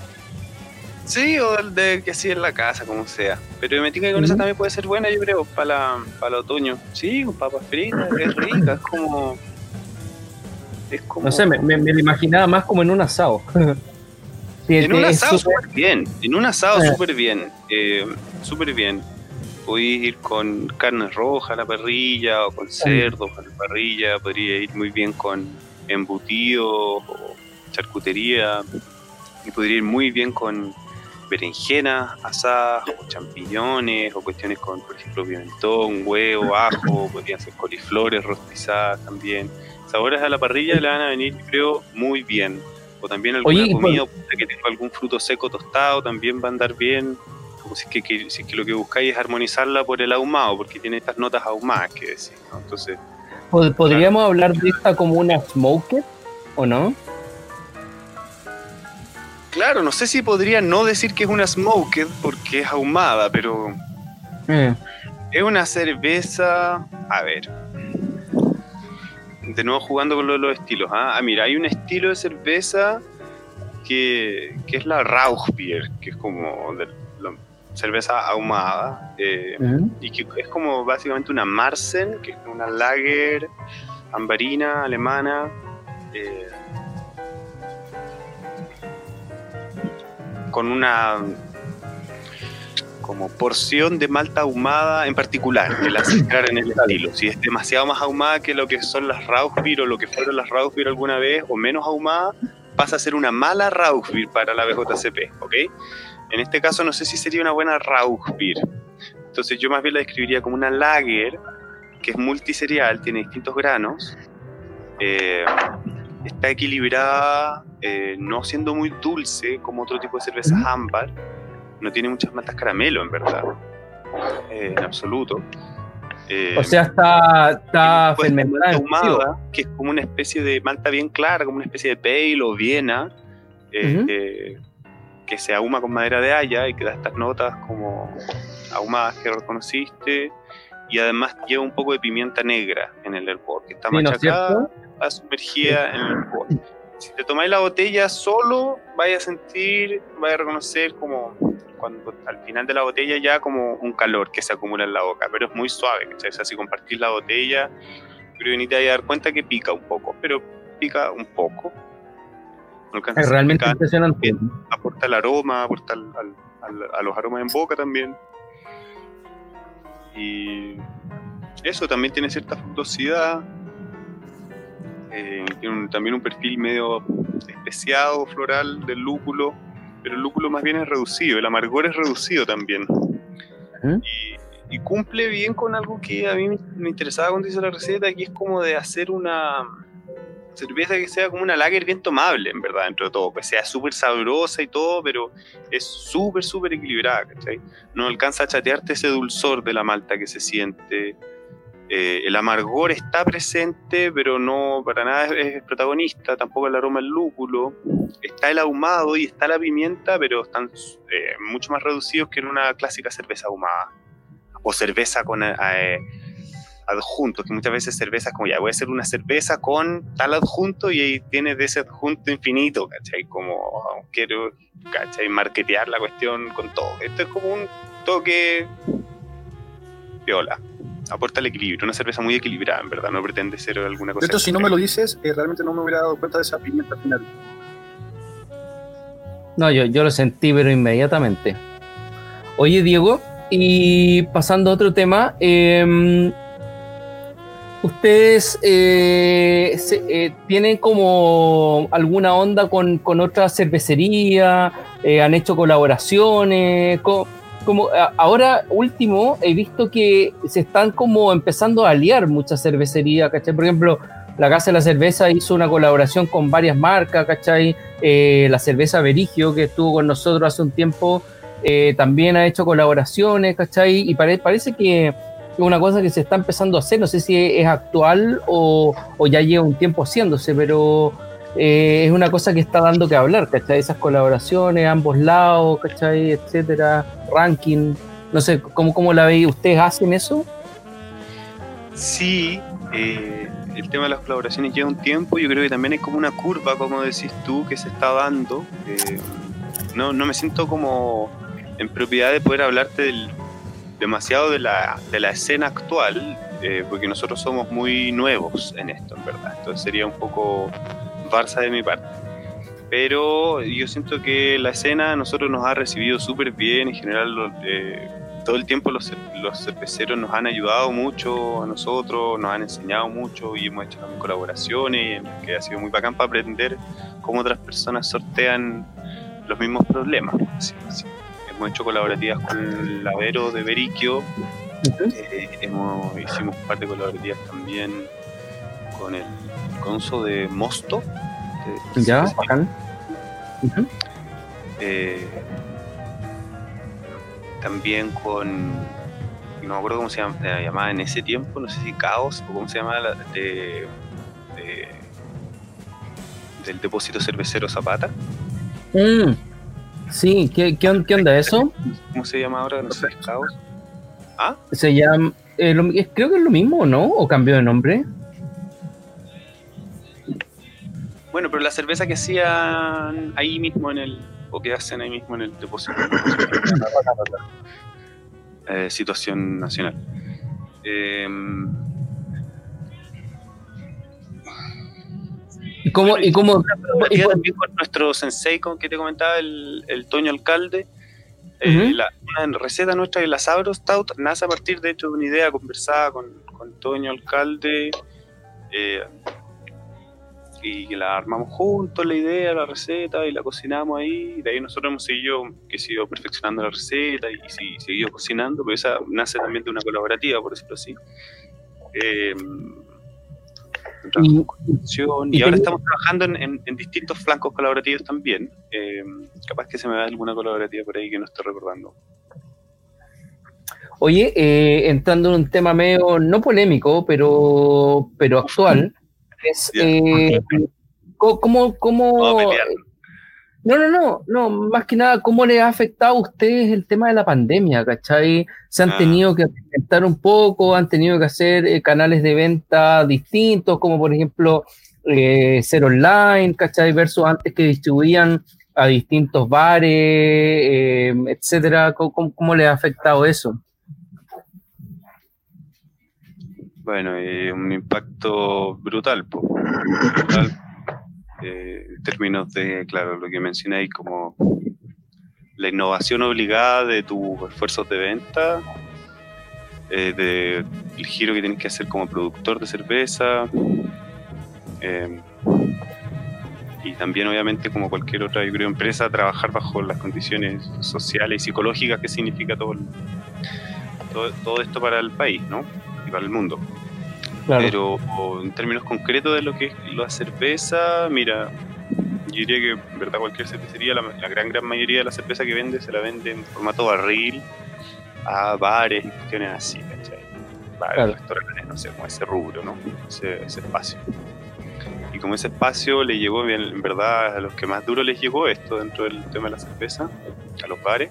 Sí, o el de que así en la casa, como sea. Pero me tinca que con esa Ujú. también puede ser buena, yo creo, para la, para el otoño. Sí, con papas fritas, es rica, es como. Es como. No sé, me, me, me lo imaginaba más como en un asado. Sí, En un asado súper- bien, en un asado Eh. súper bien, eh, súper bien. Podéis ir con carne roja a la parrilla o con cerdo a la parrilla, podría ir muy bien con embutidos o charcutería, y podría ir muy bien con berenjenas asadas o champiñones o cuestiones con, por ejemplo, pimentón, huevo, ajo, podrían ser coliflores rostizadas también. Sabores a la parrilla le van a venir, creo, muy bien. O también alguna Oye, comida puta, que tenga algún fruto seco tostado también va a andar bien. Como si es que, que- si es que lo que buscáis es armonizarla por el ahumado, porque tiene estas notas ahumadas que decir, ¿no? Entonces, Pod- ¿Podríamos hablar de esta como una smoker o no? Claro, no sé si podría no decir que es una smoked porque es ahumada, pero Eh, es una cerveza. A ver. De nuevo jugando con los estilos. ¿ah? Ah, mira, hay un estilo de cerveza que, que es la Rauchbier, que es como de la cerveza ahumada. eh, y que es como básicamente una Marsen, que es una lager ambarina alemana. eh, con una como porción de malta ahumada en particular, que la hace entrar en el estilo. Si es demasiado más ahumada que lo que son las Rauchbier o lo que fueron las Rauchbier alguna vez, o menos ahumada, pasa a ser una mala Rauchbier para la BJCP, ¿ok? En este caso no sé si sería una buena Rauchbier. Entonces yo más bien la describiría como una lager, que es multiserial, tiene distintos granos, eh, está equilibrada, eh, no siendo muy dulce como otro tipo de cervezas ámbar. No tiene muchas maltas caramelo, en verdad. Eh, en absoluto. Eh, O sea, está, está fermentada. ahumada, que es como una especie de malta bien clara, como una especie de pale o viena, eh, eh, que se ahuma con madera de haya y que da estas notas como ahumadas que reconociste. Y además lleva un poco de pimienta negra en el hervor, que está Sí, ¿no es machacada? Está sumergida en el hervor. Si te tomáis la botella solo, vais a sentir, vais a reconocer como cuando al final de la botella ya como un calor que se acumula en la boca, pero es muy suave, ¿cachai? O sea, si compartís la botella, que ni te vas a dar cuenta que pica un poco, pero pica un poco. No Es realmente picante, impresionante. aporta el aroma, aporta al- al- al- a los aromas en boca también. Y eso también tiene cierta fructosidad. Eh, tiene un- también un perfil medio especiado, floral del lúpulo, pero el lúpulo más bien es reducido, el amargor es reducido también. Y, y cumple bien con algo que a mí me- me interesaba cuando hice la receta, que es como de hacer una cerveza que sea como una lager bien tomable, en verdad, dentro de todo, que sea súper sabrosa y todo, pero es súper, súper equilibrada, ¿cachai? No alcanza a chatearte ese dulzor de la malta que se siente. Eh, el amargor está presente, pero no para nada es, es protagonista, tampoco el aroma del lúpulo. Está el ahumado y está la pimienta, pero están eh, mucho más reducidos que en una clásica cerveza ahumada. O cerveza con eh, adjuntos, que muchas veces cervezas como ya voy a hacer una cerveza con tal adjunto y ahí tienes de ese adjunto infinito, ¿cachai? Como quiero, ¿cachai? Marketear la cuestión con todo. Esto es como un toque viola. Aporta el equilibrio, una cerveza muy equilibrada, en verdad, no pretende ser alguna cosa. De hecho, si no me lo dices, eh, realmente no me hubiera dado cuenta de esa pimienta final. No, yo, yo lo sentí, pero inmediatamente. Oye, Diego, y pasando a otro tema, eh, ¿ustedes eh, se- eh, tienen como alguna onda con, con otra cervecería? Eh, ¿Han hecho colaboraciones? Co- Ahora último, he visto que se están como empezando a aliar muchas cervecerías, ¿cachai? Por ejemplo, la Casa de la Cerveza hizo una colaboración con varias marcas, ¿cachai? Eh, la cerveza Verigio, que estuvo con nosotros hace un tiempo, eh, también ha hecho colaboraciones, ¿cachai? Y pare- parece que es una cosa que se está empezando a hacer, no sé si es actual o, o ya lleva un tiempo haciéndose, pero eh, es una cosa que está dando que hablar, ¿cachai? Esas colaboraciones, ambos lados, ¿cachai? Etcétera, ranking, no sé, ¿cómo, cómo la veis? ¿Ustedes hacen eso? Sí, eh, el tema de las colaboraciones lleva un tiempo. Yo creo que también hay como una curva, como decís tú, que se está dando. Eh, no, no me siento como en propiedad de poder hablarte del- demasiado de la, de la escena actual, eh, porque nosotros somos muy nuevos en esto, en verdad. Entonces sería un poco farsa de mi parte. Pero yo siento que la escena a nosotros nos ha recibido súper bien. En general, eh, todo el tiempo los, los cerveceros nos han ayudado mucho a nosotros, nos han enseñado mucho y hemos hecho también colaboraciones, que ha sido muy bacán para aprender cómo otras personas sortean los mismos problemas. decirlo así. Hemos hecho colaborativas con el Lavero de Beriquio, eh, hemos, hicimos un par de colaborativas también con el Conso de Mosto. de- Ya, bacán. Eh, también con no me acuerdo cómo se llama- se llamaba en ese tiempo no sé si Caos o cómo se llamaba la- de, de- del depósito cervecero Zapata Mm, Sí, ¿qué, qué, qué onda eso? ¿cómo se llama ahora? no sé Caos ¿ah? Se llama, eh, lo- es- creo que es lo mismo, ¿no? ¿O cambió de nombre? Bueno pero la cerveza que hacían ahí mismo en el o que hacen ahí mismo en el depósito. Eh, situación nacional. Em, ¿Y cómo, y cómo, y cómo- con nuestro sensei con que te comentaba, el, el Toño Alcalde. Eh, la- una receta nuestra de la Sabro Stout nace a partir de hecho de una idea conversada con, con Toño Alcalde eh, y que la armamos juntos la idea, la receta y la cocinamos ahí y de ahí nosotros hemos seguido, que sido perfeccionando la receta y, sí, seguido cocinando, pero esa nace también de una colaborativa, por decirlo así. Eh, Y- ahora estamos trabajando en, en- en distintos flancos colaborativos también. Eh, capaz que se me da alguna colaborativa por ahí que no estoy recordando. Oye, eh, entrando en un tema medio, no polémico, pero, pero actual, es Ya. eh, cómo, cómo, no, no, no, no, más que nada, cómo le ha afectado a ustedes el tema de la pandemia, ¿cachai? Se han Ah. tenido que reinventar un poco, han tenido que hacer eh, canales de venta distintos, como por ejemplo eh, ser online, ¿cachai? Versus antes que distribuían a distintos bares, eh, etcétera. ¿Cómo, cómo, cómo le ha afectado eso? Bueno, eh, un impacto brutal, eh, en términos de, claro, lo que mencionáis como la innovación obligada de tus esfuerzos de venta, eh, el giro que tienes que hacer como productor de cerveza, eh, y también obviamente como cualquier otra, yo empresa, trabajar bajo las condiciones sociales y psicológicas que significa todo, el- todo, todo esto para el país, ¿no? Y para el mundo. Claro. Pero o, en términos concretos de lo que es la cerveza, mira, yo diría que en verdad cualquier cervecería, la, la gran gran mayoría de la cerveza que vende se la vende en formato barril a bares y cuestiones así, ¿cachai? Bares, Claro. restaurantes, no sé, como ese rubro, ¿no? Ese, ese espacio. Y como ese espacio le llegó, bien, en verdad, a los que más duro les llegó esto dentro del tema de la cerveza, a los bares.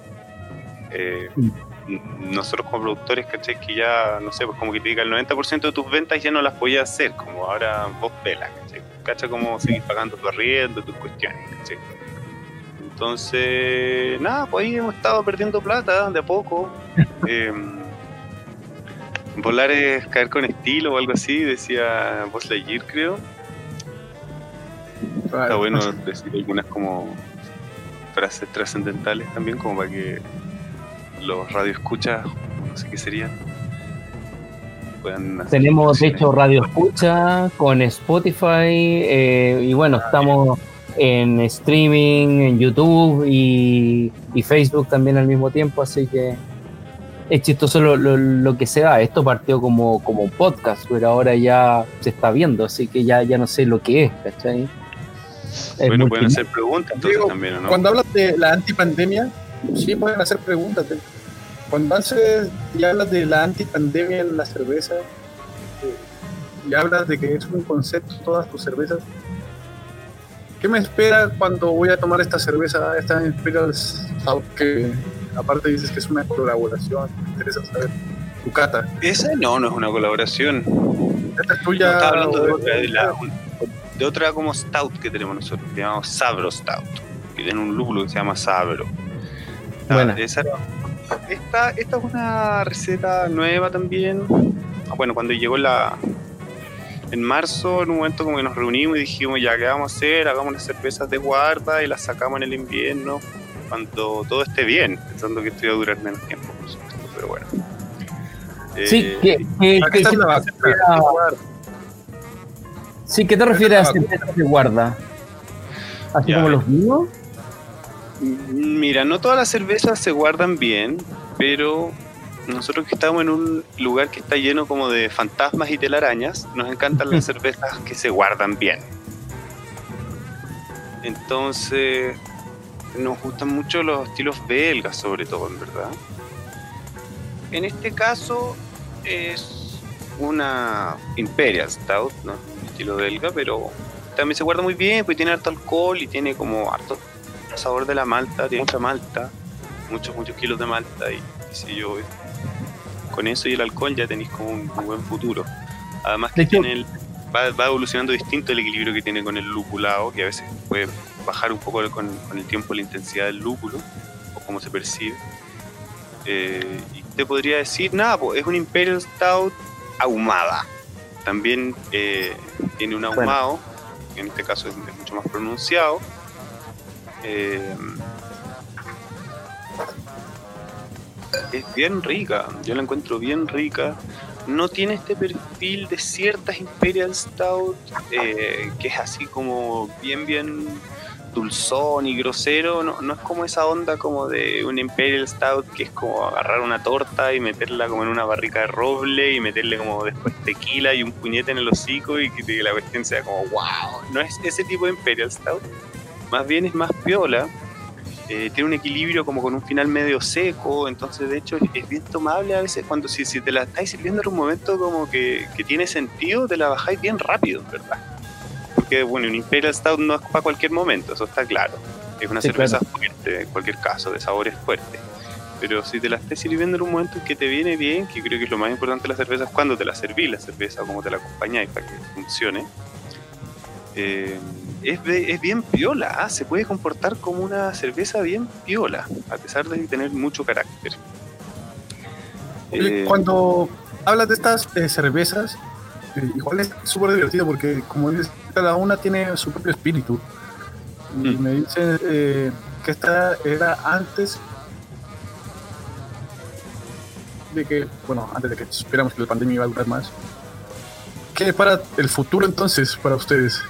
eh, Mm. Nosotros como productores, ¿cachai? Que ya, no sé, pues como que te diga el 90% de tus ventas ya no las podías hacer, como ahora vos pelas, ¿cachai? ¿Cachai? Como seguir pagando tu arriendo, tus cuestiones, ¿cachai? Entonces, nada, pues ahí hemos estado perdiendo plata de a poco. Eh, volar es caer con estilo o algo así, decía Buzz Lightyear, creo. Está bueno decir algunas como frases trascendentales también, como para que los radioescuchas, no sé qué serían, Tenemos, de hecho, Radio Escucha con Spotify eh, y bueno, estamos en streaming, en YouTube y, y Facebook también al mismo tiempo, así que es chistoso lo, lo- lo que se da. Esto partió como, como un podcast, pero ahora ya se está viendo, así que ya, ya no sé lo que es, ¿cachai? Es Bueno, pueden hacer preguntas entonces Digo, también, ¿o no? Cuando hablas de la antipandemia, sí pueden hacer preguntas. Cuando haces y hablas de la antipandemia en la cerveza, eh, y hablas de que es un concepto todas tus cervezas, ¿qué me espera cuando voy a tomar esta cerveza, esta Imperial Stout, que aparte dices que es una colaboración? Me interesa saber tu cata. Esa no, no es una colaboración. ¿Esta es No, tuya? estaba hablando de otra, de, la- de otra como stout que tenemos nosotros, que llamamos Sabro Stout, que tiene un lúpulo que se llama Sabro. Ah, Buena. esa- esta, esta es una receta nueva también. Ah, Bueno, cuando llegó la... En marzo, en un momento como que nos reunimos y dijimos, ya, ¿qué vamos a hacer? Hagamos unas cervezas de guarda y las sacamos en el invierno, cuando todo esté bien, pensando que esto iba a durar menos tiempo, por supuesto, pero bueno. Sí, Eh, que, vacuna. sí, ¿qué te refieres a Esta cervezas de guarda? ¿Así Ya. como los vinos? Mira, no todas las cervezas se guardan bien, pero nosotros que estamos en un lugar que está lleno como de fantasmas y telarañas, nos encantan las cervezas que se guardan bien. Entonces, nos gustan mucho los estilos belgas, sobre todo, en verdad. En este caso, es una Imperial Stout, ¿no? Estilo belga, pero también se guarda muy bien, porque tiene harto alcohol y tiene como harto sabor de la malta, tiene mucha malta, muchos, muchos kilos de malta y qué sé yo. Con eso y el alcohol ya tenéis como un, buen futuro. Además que tiene el- va, va evolucionando distinto el equilibrio que tiene con el lupulado, que a veces puede bajar un poco con, con el tiempo la intensidad del lúpulo o cómo se percibe. Eh, y te podría decir, nada, pues, es un Imperial Stout ahumada. También eh, tiene un Bueno. ahumado, que en este caso es, es mucho más pronunciado. Eh, es bien rica, yo la encuentro bien rica. No tiene este perfil de ciertas Imperial Stout, eh, que es así como bien, bien dulzón y grosero, no, no es como esa onda como de un Imperial Stout que es como agarrar una torta y meterla como en una barrica de roble y meterle como después tequila y un puñete en el hocico y que la cuestión sea como wow. No es ese tipo de Imperial Stout, más bien es más piola. eh, tiene un equilibrio como con un final medio seco, entonces de hecho es bien tomable a veces cuando si, si te la estáis sirviendo en un momento como que, que tiene sentido, te la bajáis bien rápido, ¿verdad? Porque bueno, un Imperial Stout no es para cualquier momento, eso está claro. Es una Sí, cerveza fuerte, en cualquier caso, de sabores fuertes. Pero si te la estés sirviendo en un momento en que te viene bien, que creo que es lo más importante de la cerveza, es cuando te la servís la cerveza, cómo te la acompañáis para que funcione. Eh, es, es bien piola, ¿ah? se puede comportar como una cerveza bien piola, a pesar de tener mucho carácter. Eh, Cuando hablas de estas eh, cervezas, eh, igual es súper divertido porque, como dices, cada una tiene su propio espíritu. Y Mm. me dicen eh, que esta era antes de que, bueno, antes de que supiéramos que la pandemia iba a durar más. ¿Qué para el futuro entonces para ustedes?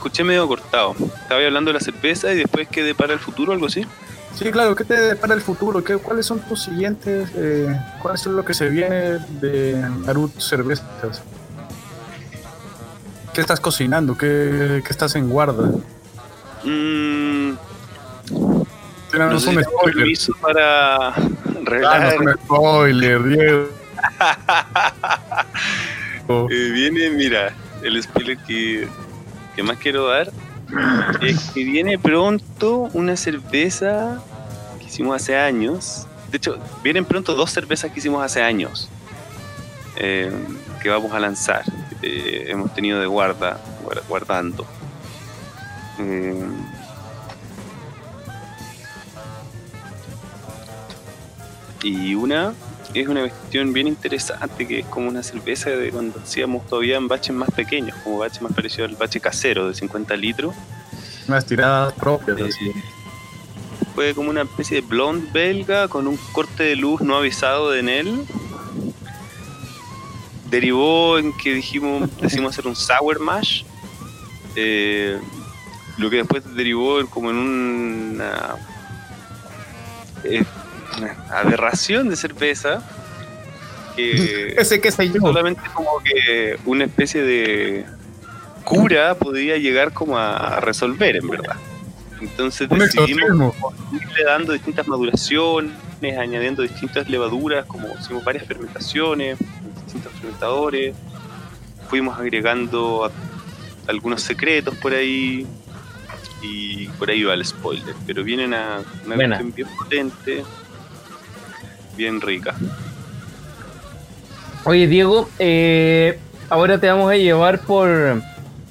Escuché medio cortado. Estaba hablando de la cerveza y después quedé para el futuro, algo así. Sí, claro, ¿qué te para el futuro? ¿Qué, ¿Cuáles son tus siguientes? Eh, ¿Cuál es lo que se viene de Narut Cervezas? ¿Qué estás cocinando? ¿Qué, qué estás en guarda? Mm, Tienes no sé un spoiler. para Ah, revelar. un spoiler, Diego. Eh, viene, mira, el spoiler que, más quiero dar es que viene pronto una cerveza que hicimos hace años. De hecho, vienen pronto dos cervezas que hicimos hace años eh, que vamos a lanzar. Eh, hemos tenido de guarda, guar- guardando. Eh, y una es una cuestión bien interesante que es como una cerveza de cuando hacíamos todavía en baches más pequeños, como bache más parecido al bache casero de 50 litros. Unas tiradas propias. Eh, así. fue como una especie de blonde belga con un corte de luz no avisado de él. Derivó en que dijimos, decidimos hacer un sour mash. eh, lo que después derivó en como en una, eh, aberración de cerveza. Que Ese que soy yo. solamente como que una especie de cura podía llegar como a resolver en verdad. Entonces decidimos irle dando distintas maduraciones, añadiendo distintas levaduras, como hicimos varias fermentaciones, distintos fermentadores, fuimos agregando a- algunos secretos por ahí y por ahí va el spoiler, pero viene una, una Buena. cuestión bien potente, bien rica. Oye, Diego, eh, ahora te vamos a llevar por,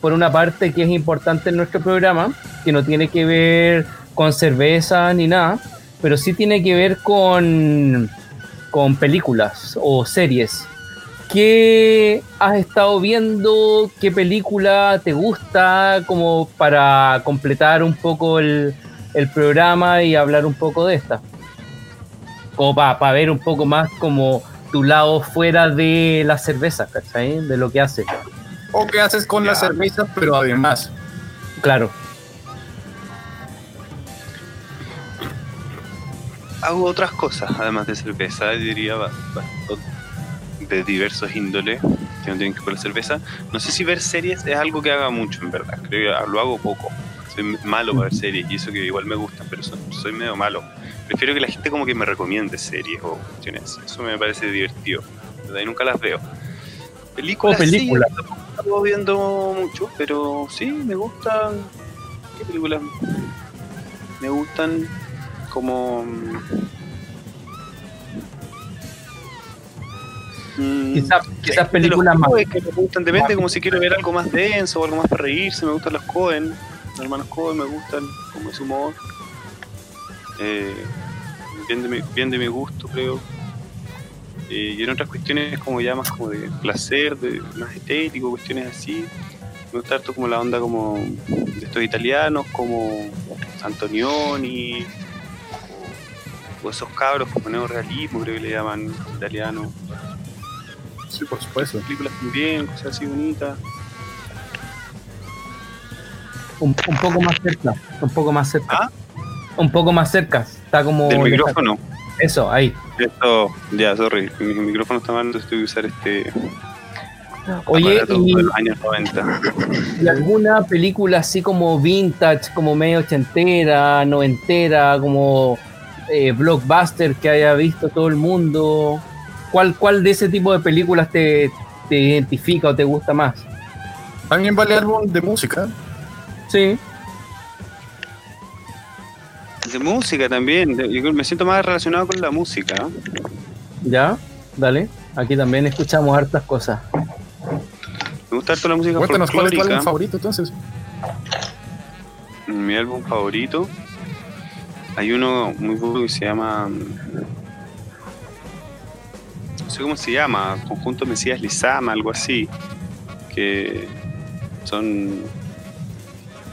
por una parte que es importante en nuestro programa, que no tiene que ver con cerveza ni nada, pero sí tiene que ver con, con películas o series. ¿Qué has estado viendo? ¿Qué película te gusta? Como para completar un poco el, el programa y hablar un poco de esta. Como para ver un poco más como tu lado fuera de la cerveza, ¿cachai? De lo que haces. O qué haces con la Ya. cerveza, pero además. Claro. hago otras cosas, además de cerveza, diría de diversos índoles que no tienen que ver con la cerveza. No sé si ver series es algo que haga mucho, en verdad. Creo que lo hago poco. Soy malo para ver series y eso que igual me gusta, pero so- soy medio malo. Prefiero que la gente como que me recomiende series o cuestiones. Eso me parece divertido. ¿verdad? Y nunca las veo. Películas, Como película. sí, tampoco estamos viendo mucho, pero sí, me gustan. ¿Qué películas? Me gustan como... mm, Quizás quizás de películas más. Que me gustan, depende como si quiero ver algo más denso o algo más para reírse, me gustan los Cohen, los hermanos Cohen me gustan como ese humor. Eh, bien, de mi, bien de mi gusto creo. Eh, y en otras cuestiones como ya más como de placer, de más estético, cuestiones así. Me gusta harto como la onda como de estos italianos, como Antonioni, o, o esos cabros como neorealismo, creo que le llaman italiano Sí, por supuesto. películas también, cosas así bonitas. Un, un poco más cerca, un poco más cerca. ¿Ah? Un poco más cerca. Está como. Del micrófono. Eso, ahí. Esto, ya, sorry. Mi micrófono está mal, entonces que usar este Oye, y, de los años 90. y alguna película así como vintage, como medio ochentera, noventera, como eh, blockbuster que haya visto todo el mundo? ¿Cuál, cuál de ese tipo de películas te, te identifica o te gusta más? También vale álbum de música. Sí. De música también. Yo me siento más relacionado con la música. ¿Ya? Dale. Aquí también escuchamos hartas cosas. Me gusta harto la música Cuéntanos cuál es tu álbum favorito entonces. Mi álbum favorito. Hay uno muy bueno que se llama. No sé cómo se llama. Conjunto Mesías Lizama, algo así. Que son.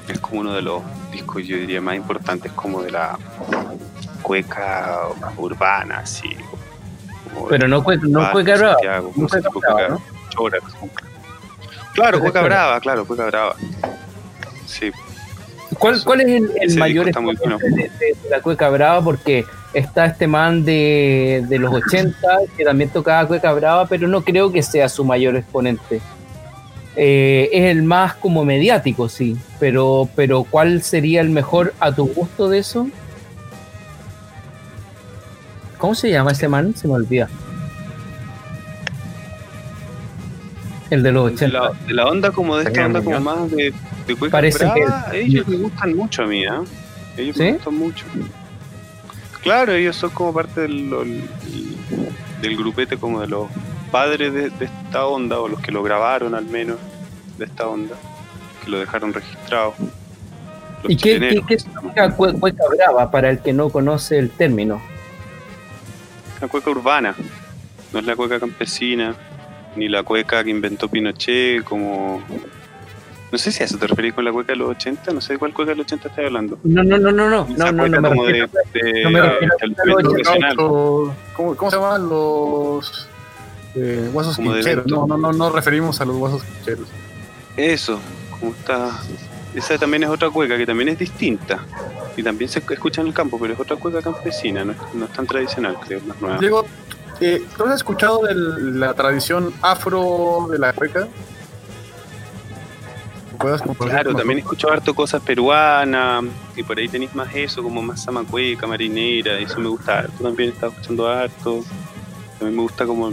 Es como uno de los discos, yo diría, más importantes, como de la cueca urbana, así. Pero no, cue- no cueca brava. Santiago, no cueca brava, ¿no? chora. Claro, Cueca cueca brava, claro, cueca brava. Sí, ¿Cuál, cuál es el, mayor de, de- de la cueca brava? Porque está este man de, de los 80 que también tocaba cueca brava, pero no creo que sea su mayor exponente. Eh, es el más como mediático, sí, pero, pero ¿cuál sería el mejor a tu gusto de eso? ¿Cómo se llama ese man? Se me olvida. El de los de 80. la, de la onda como de esta onda como más de, de cueca Parece brava, que- ellos me gustan mucho a mí, ¿ah? Ellos ¿Sí? me gustan mucho. Claro, ellos son como parte del, del, del grupete como de los padres de, de esta onda, o los que lo grabaron al menos de esta onda, que lo dejaron registrado. ¿Y qué, qué, qué significa cue- cueca brava para el que no conoce el término? La cueca urbana, no es la cueca campesina, ni la cueca que inventó Pinochet, como... No sé si a eso te referís con la cueca de los 80, no sé de cuál cueca de los 80 estás hablando. No, no, no, no, no, Esa no, no, no me de, no me refiero a establecimiento los regional. Gaucho- ¿Cómo, cómo se llaman los eh, guasos quincheros? No, no, no, no referimos a los guasos quincheros. Eso, como está... Esa también es otra cueca que también es distinta. Y también se escucha en el campo, pero es otra cueca campesina, no es, no es tan tradicional, creo, más nueva. Diego, eh, ¿tú has escuchado de la tradición afro de la cueca? ¿Puedas compartir Claro, también nosotros? escucho harto cosas peruanas, y por ahí tenéis más eso, como más samacueca, marinera, eso me gusta harto. También he estado escuchando harto. También me gusta como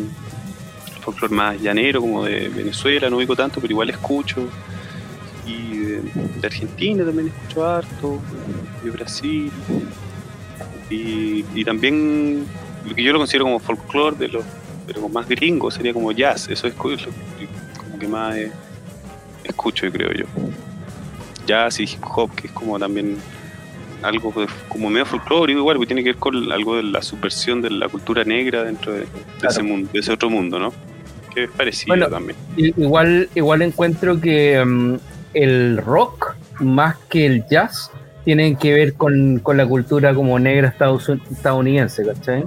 folclore más llanero, como de Venezuela, no ubico tanto, pero igual escucho. Y de, de Argentina también escucho harto, de Brasil. Y, y también lo que yo lo considero como folclore, de los, pero como más gringo, sería como jazz. Eso es lo que- como que más eh, escucho, creo yo. Jazz y hip hop, que es como también algo de- como medio folclórico igual, que tiene que ver con algo de la subversión de la cultura negra dentro de, de ese mundo, de ese otro mundo, ¿no? Que es parecido Bueno, también. I- Igual, igual encuentro que mm, el rock, más que el jazz, tienen que ver con, con la cultura como negra estadounidense, ¿cachai?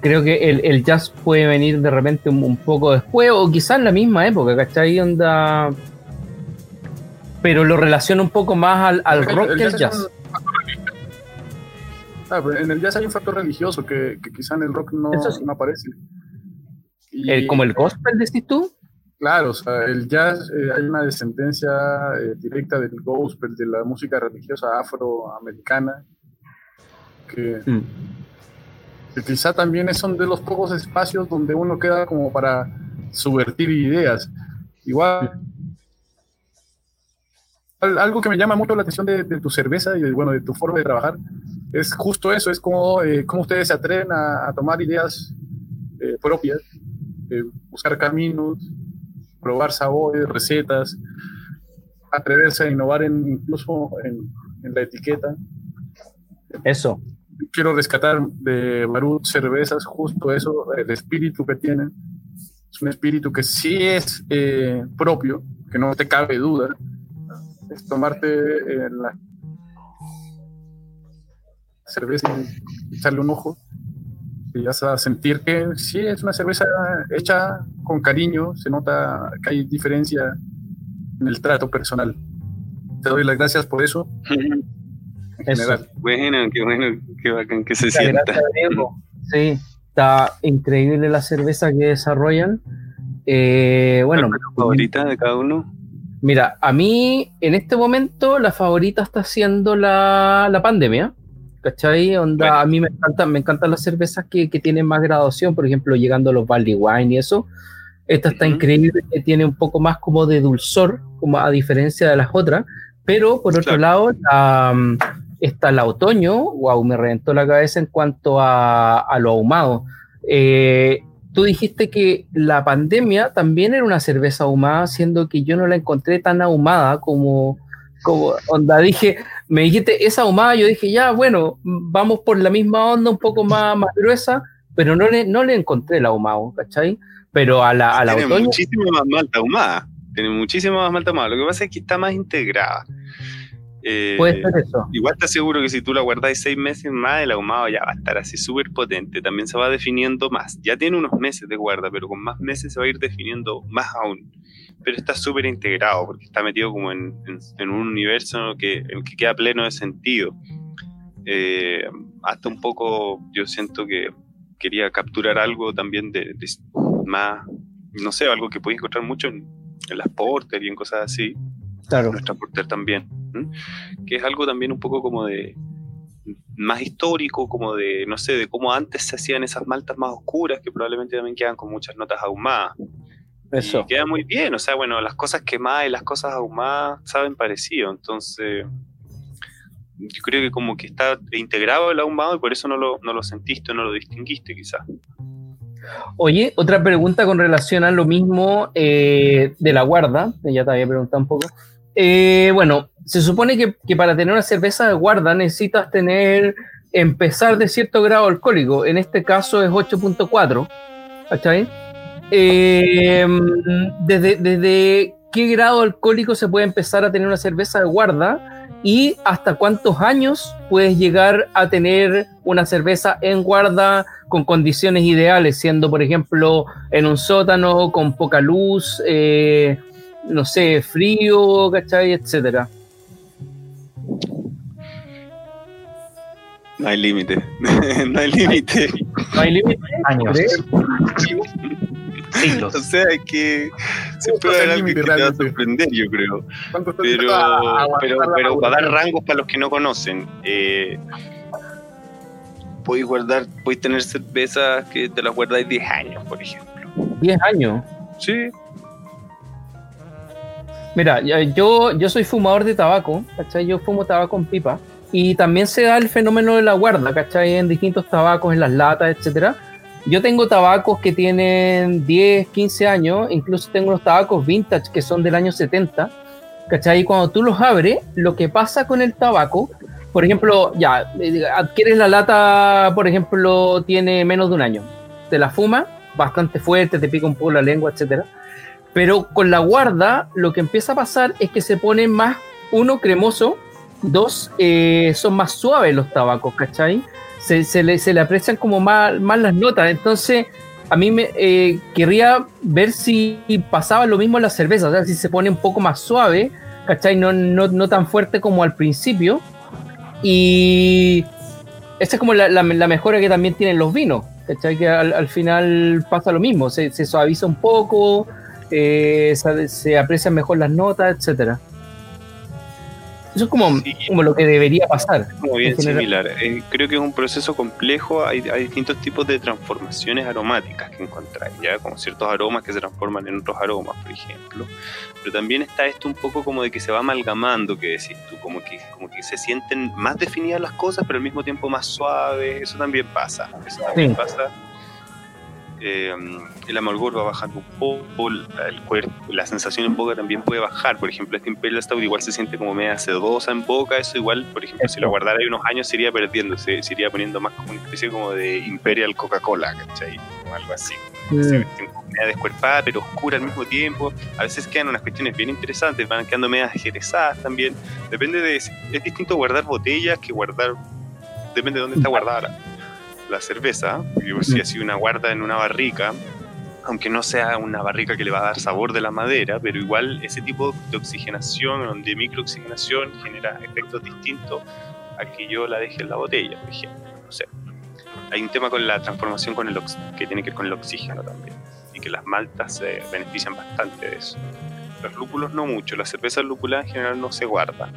Creo que el, el jazz puede venir de repente un, un poco después, o quizás en la misma época, ¿cachai? Onda. Pero lo relaciono un poco más al, al El- rock el que al jazz. Ah, pero en el jazz hay un factor religioso que, que quizá en el rock no, Eso sí. no aparece. Y- El- como el gospel, decís tú. Claro, o sea, el jazz eh, hay una descendencia eh, directa del gospel, de la música religiosa afroamericana, que, Mm. que quizá también son de los pocos espacios donde uno queda como para subvertir ideas. Igual, al- algo que me llama mucho la atención de, de tu cerveza y de, bueno, de tu forma de trabajar es justo eso, es como, eh, cómo ustedes se atreven a, a tomar ideas eh, propias, eh, buscar caminos, probar sabores, recetas, atreverse a innovar en, incluso en, en la etiqueta. Eso. Quiero rescatar de Barut Cervezas justo eso, el espíritu que tienen. Es un espíritu que sí es eh, propio, que no te cabe duda. Es tomarte eh, la cerveza y echarle un ojo y vas a sentir que sí es una cerveza hecha con cariño, se nota que hay diferencia en el trato personal. te doy las gracias por eso. Eso. Bueno, qué bueno, qué bacán que se Muchas sienta. gracias. Sí, está increíble la cerveza que desarrollan. Eh, bueno, ¿Cuál es tu favorita de cada uno? mira, a mí en este momento la favorita está siendo la, la pandemia. ¿Cachai? Onda, Bueno. A mí me encantan, me encantan las cervezas que, que tienen más graduación, por ejemplo, llegando a los Barley Wine y eso. Esta está Ujú. increíble, que tiene un poco más como de dulzor, como a diferencia de las otras. Pero por otro Claro. lado, la, mm, está la otoño, wow, me reventó la cabeza en cuanto a, a lo ahumado. Eh, tú dijiste que la pandemia también era una cerveza ahumada, siendo que yo no la encontré tan ahumada como, como onda. Dije, me dijiste esa ahumada, yo dije, ya, bueno, vamos por la misma onda, un poco más, más gruesa, pero no le, no le encontré el ahumado, ¿cachai? Pero a la, a la Tiene otoño, muchísima más malta ahumada. Tiene muchísima más malta ahumada. Lo que pasa es que está más integrada. Eh, puede ser eso. Igual te aseguro que si tú la guardáis seis meses más, el ahumado ya va a estar así súper potente. También se va definiendo más. Ya tiene unos meses de guarda, pero con más meses se va a ir definiendo más aún. Pero está súper integrado porque está metido como en, en- en un universo que, en que queda pleno de sentido. Eh, hasta un poco yo siento que quería capturar algo también de, de más, no sé, algo que podéis encontrar mucho en, en las porter y en cosas así Claro. nuestra porter también, que es algo también un poco como de más histórico, como de, no sé, de cómo antes se hacían esas maltas más oscuras, que probablemente también quedan con muchas notas ahumadas. Eso. Y queda muy bien, o sea, bueno, las cosas quemadas y las cosas ahumadas saben parecido, entonces yo creo que como que está integrado el ahumado y por eso no lo, no lo sentiste, no lo distinguiste quizás. Oye, otra pregunta con relación a lo mismo eh, de la guarda, ya te había preguntado un poco. Eh, bueno, se supone que, que para tener una cerveza de guarda necesitas tener, empezar de cierto grado alcohólico. En este caso es 8.4, ¿cachai? Eh, desde, ¿Desde qué grado alcohólico se puede empezar a tener una cerveza de guarda? ¿Y hasta cuántos años puedes llegar a tener una cerveza en guarda con condiciones ideales, siendo, por ejemplo, en un sótano con poca luz, eh, no sé, frío, ¿cachai? Etcétera. No hay límite, no hay límite. ¿No hay límite? Años. Siglos. O sea, es que se Justo puede es haber el algo que te va a sorprender, yo creo. ¿Cuánto está Pero, a- a pero, pero para dar rangos para los que no conocen, eh, podéis guardar, podéis tener cervezas que te las guardáis 10 años, por ejemplo. 10 años. Sí, Mira, yo, yo soy fumador de tabaco, ¿cachai? Yo fumo tabaco en pipa. Y también se da el fenómeno de la guarda, ¿cachai? En distintos tabacos, en las latas, etcétera. Yo tengo tabacos que tienen 10, 15 años, incluso tengo unos tabacos vintage que son del año 70, ¿cachai? Y cuando tú los abres, lo que pasa con el tabaco, por ejemplo, ya, eh, adquieres la lata, por ejemplo, tiene menos de un año. Te la fumas, bastante fuerte, te pica un poco la lengua, etcétera. Pero con la guarda, lo que empieza a pasar es que se pone más, uno, cremoso, dos, eh, son más suaves los tabacos, ¿cachai? Se, se le, se le aprecian como más, más las notas. Entonces, a mí me eh, querría ver si pasaba lo mismo en la cerveza, o sea, si se pone un poco más suave, ¿cachai? No, no, no tan fuerte como al principio. Y esa es como la, mejora que también tienen los vinos, ¿cachai? Que al, al final pasa lo mismo, se, se suaviza un poco, eh, se, se aprecian mejor las notas, etcétera. Eso es como, Sí. como lo que debería pasar. como bien similar. Eh, creo que es un proceso complejo. Hay, hay distintos tipos de transformaciones aromáticas que encontrar, ya como ciertos aromas que se transforman en otros aromas, por ejemplo. Pero también está esto un poco como de que se va amalgamando, que decís tú, como que, como que se sienten más definidas las cosas, pero al mismo tiempo más suaves. Eso también pasa. Eso también Sí. pasa. Eh, el amargor va bajando un poco, la- el cuerpo, la sensación en boca también puede bajar. Por ejemplo, este Imperial Stout igual se siente como media sedosa en boca. Eso igual, por ejemplo, si lo guardara ahí unos años, se iría perdiendo, se, se iría poniendo más como una especie como de Imperial Coca-Cola, ¿cachai? O algo así. Mm, Se media descuerpada, pero oscura al mismo tiempo. A veces quedan unas cuestiones bien interesantes, van quedando medias jerezadas también. Depende de. Es distinto guardar botellas que guardar. Depende de dónde está guardada la, la cerveza. Porque si Mm. así una guarda en una barrica, aunque no sea una barrica que le va a dar sabor de la madera, pero igual ese tipo de oxigenación, de microoxigenación, genera efectos distintos a que yo la deje en la botella, por ejemplo. No sé. Hay un tema con la transformación con el ox- que tiene que ver con el oxígeno también, y que las maltas se benefician bastante de eso. Los lúpulos no mucho, la cerveza lúpula en general no se guarda,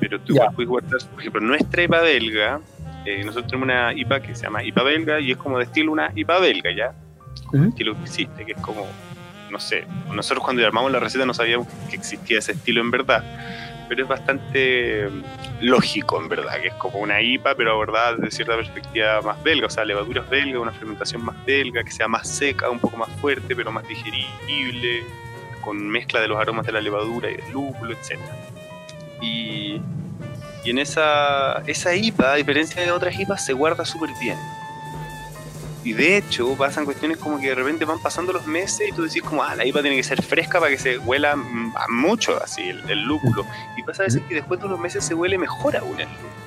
pero tú igual puedes guardar, por ejemplo, nuestra IPA belga, eh, nosotros tenemos una IPA que se llama IPA belga y es como de estilo una IPA belga, ¿ya? Ujú. estilo que existe, que es como, no sé, nosotros cuando armamos la receta no sabíamos que existía ese estilo en verdad, pero es bastante mm, lógico en verdad, que es como una IPA, pero abordada desde cierta perspectiva más belga, o sea, levaduras belga, una fermentación más belga, que sea más seca, un poco más fuerte, pero más digerible, con mezcla de los aromas de la levadura y del lúpulo, etc. Y, y en esa, esa IPA, a diferencia de otras IPAs, se guarda súper bien. Y de hecho pasan cuestiones como que de repente van pasando los meses y tú decís como, ah, la IPA tiene que ser fresca para que se huela a mucho así el, el lúpulo. Y pasa a veces que después de unos meses se huele mejor aún el lúpulo.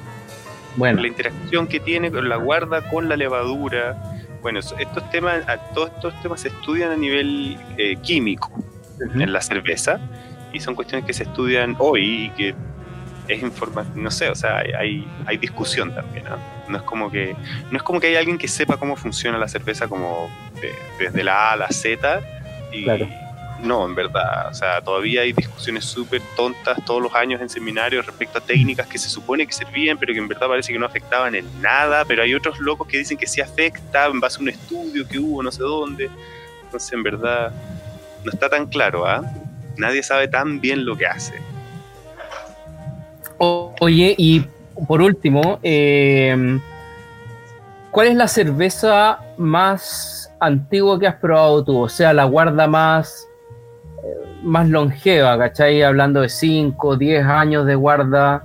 Bueno, La interacción que tiene con la guarda con la levadura. Bueno, estos temas, todos estos temas se estudian a nivel eh, químico en la cerveza y son cuestiones que se estudian hoy y que es información, no sé, o sea, hay, hay, discusión también, ¿no? No es como que no es como que hay alguien que sepa cómo funciona la cerveza como de- desde la A a la Z y Claro. no, en verdad, o sea, todavía hay discusiones súper tontas todos los años en seminarios respecto a técnicas que se supone que servían, pero que en verdad parece que no afectaban en nada, pero hay otros locos que dicen que sí afecta en base a un estudio que hubo no sé dónde. Entonces, en verdad, no está tan claro, ¿ah? Nadie sabe tan bien lo que hace. Oye, y por último, eh, ¿cuál es la cerveza más antigua que has probado tú? O sea, la guarda más, eh, más longeva, ¿cachai? Hablando de 5, 10 años de guarda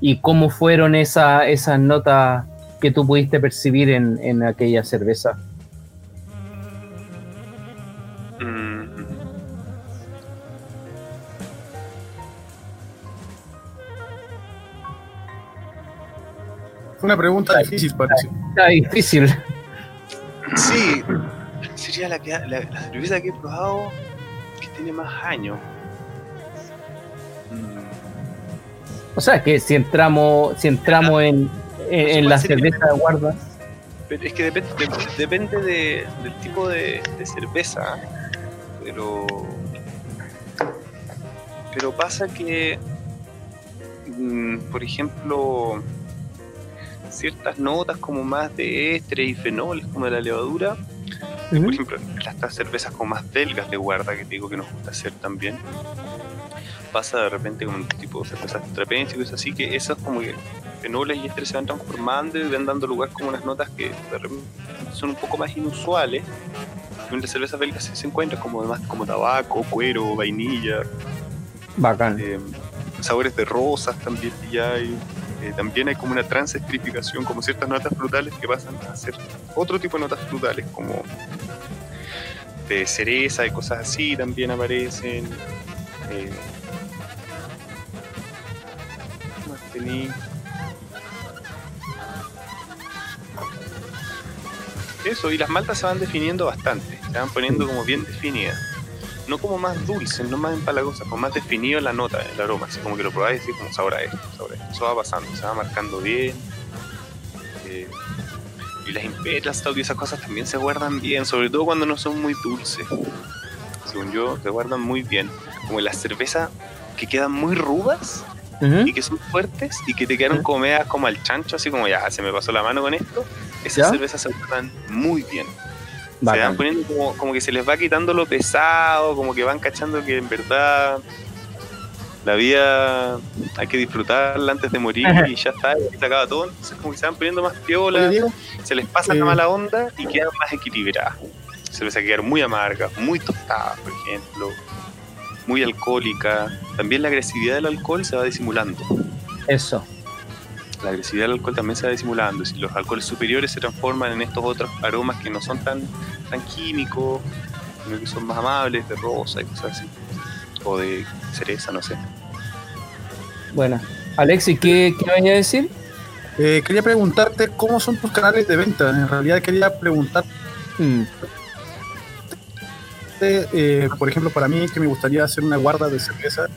y cómo fueron esa- esas notas que tú pudiste percibir en, en aquella cerveza. Una pregunta difícil, parece. Está difícil. Sí, sería la, que, la, la cerveza que he probado que tiene más años. Mm. O sea, que si entramos, si entramos en, en, en la cerveza de guarda. Pero es que depende, de- depende de- del tipo de, de cerveza, pero pero pasa que, mm, por ejemplo, ciertas notas como más de ésteres y fenoles, como de la levadura, Ujú. por ejemplo, las estas cervezas como más belgas de guarda que te digo que nos gusta hacer también, pasa de repente con un tipo de cervezas trapenses y cosas así, que esas como que fenoles y ésteres se van transformando y van dando lugar como unas notas que de repente son un poco más inusuales. En las cervezas belgas se, se encuentra como más como tabaco, cuero, vainilla, Bacán. eh, sabores de rosas también ya hay. Eh, también hay como una transestrificación, como ciertas notas frutales que pasan a ser otro tipo de notas frutales, como de cereza y cosas así también aparecen. Eh, ¿qué más tení? Eso, y las maltas se van definiendo bastante, se van poniendo como bien definidas no como más dulces, no más empalagosas, como más definido la nota, el aroma, así como que lo probáis y decís como sabor a esto, sabor a esto. Eso va pasando, se va marcando bien. Eh, y las stout y esas cosas también se guardan bien, sobre todo cuando no son muy dulces. Según yo, se guardan muy bien. Como las cervezas que quedan muy rudas y que son fuertes y que te quedaron comidas como al chancho, así como ya se me pasó la mano con esto. Esas ¿Ya? cervezas se guardan muy bien se van poniendo como, como que se les va quitando lo pesado, como que van cachando que en verdad la vida hay que disfrutarla antes de morir y ya está, y se acaba todo. Entonces como que se van poniendo más piola, se les pasa eh, la mala onda y quedan más equilibradas. Cerveza que quedan muy amargas, muy tostadas, por ejemplo, muy alcohólica. También la agresividad del alcohol se va disimulando. Eso. La agresividad del alcohol también se va disimulando. Si los alcoholes superiores se transforman en estos otros aromas que no son tan, tan químicos, sino que son más amables, de rosa y cosas así. O de cereza, no sé. Bueno. Alexis, ¿qué, qué a decir? eh, quería preguntarte cómo son tus canales de venta. En realidad quería preguntar preguntarte, eh, por ejemplo, para mí que me gustaría hacer una guarda de cerveza,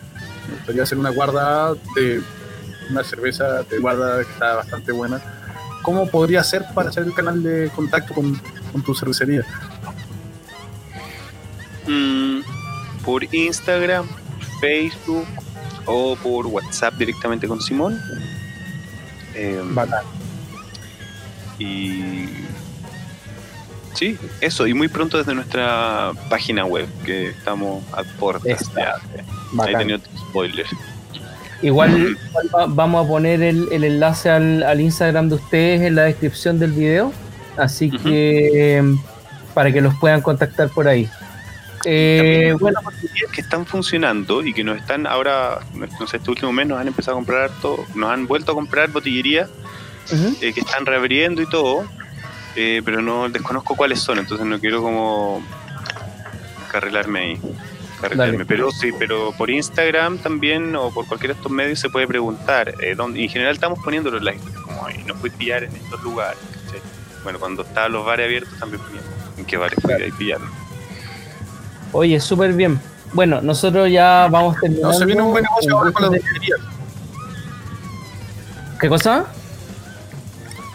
me gustaría hacer una guarda de una cerveza de guarda que está bastante buena. ¿Cómo podría ser para hacer el canal de contacto con, con tu cervecería? Mm, por Instagram, Facebook o por WhatsApp directamente con Simón. Eh, y sí, eso, y muy pronto desde nuestra página web, que estamos a puertas ya. Ahí tenía otro spoiler. Igual, igual va- vamos a poner el, el enlace al, al Instagram de ustedes en la descripción del video. Así que para que los puedan contactar por ahí. Eh, bueno, que están funcionando y que nos están ahora, no sé, este último mes nos han empezado a comprar harto, nos han vuelto a comprar botillerías ujú, eh, que están reabriendo y todo, eh, pero no desconozco cuáles son, entonces no quiero como carrilarme ahí. Pero sí, pero por Instagram también o por cualquiera de estos medios se puede preguntar. eh, dónde, en general estamos poniendo los likes, como ahí, no fui pillar en estos lugares. ¿cachai? Bueno, cuando estaban los bares abiertos también poníamos en qué bares fui a pillar. oye, súper bien. Bueno, nosotros ya vamos terminando. No, se viene un buen negocio ahora con las botillerías. ¿Qué cosa?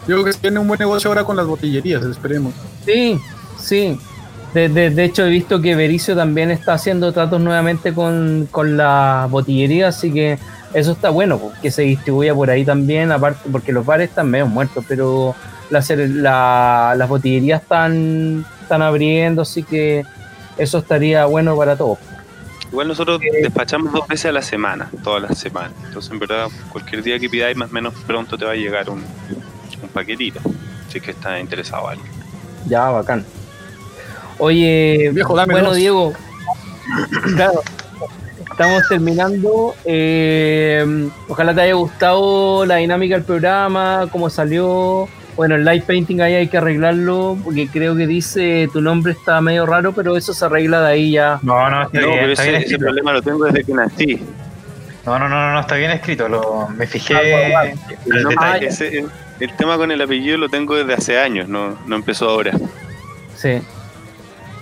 Yo creo que se viene un buen negocio ahora con las botillerías, esperemos. Sí, sí. De, de- de hecho, he visto que Bericio también está haciendo tratos nuevamente con, con la botillería, así que eso está bueno, pues, que se distribuya por ahí también, aparte, porque los bares están medio muertos, pero la cer- la- las botillerías están, están abriendo, así que eso estaría bueno para todos. Igual nosotros Eh, despachamos dos veces a la semana, todas las semanas. Entonces, en verdad, cualquier día que pidáis, más o menos pronto te va a llegar un, un paquetito. Si es que está interesado alguien. Ya, bacán. Oye, Viejo, dame bueno, dos. Diego, claro, estamos terminando. eh, ojalá te haya gustado la dinámica del programa, cómo salió. Bueno, el light painting ahí hay que arreglarlo, porque creo que dice tu nombre está medio raro, pero eso se arregla de ahí ya. No, no, está No, bien, pero está ese, bien ese escrito. problema lo tengo desde que nací. No, no, no, no, no, está bien escrito. Lo, me fijé Ah, el No, detalle. ese- el, el tema con el apellido lo tengo desde hace años, no, no empezó ahora. Sí.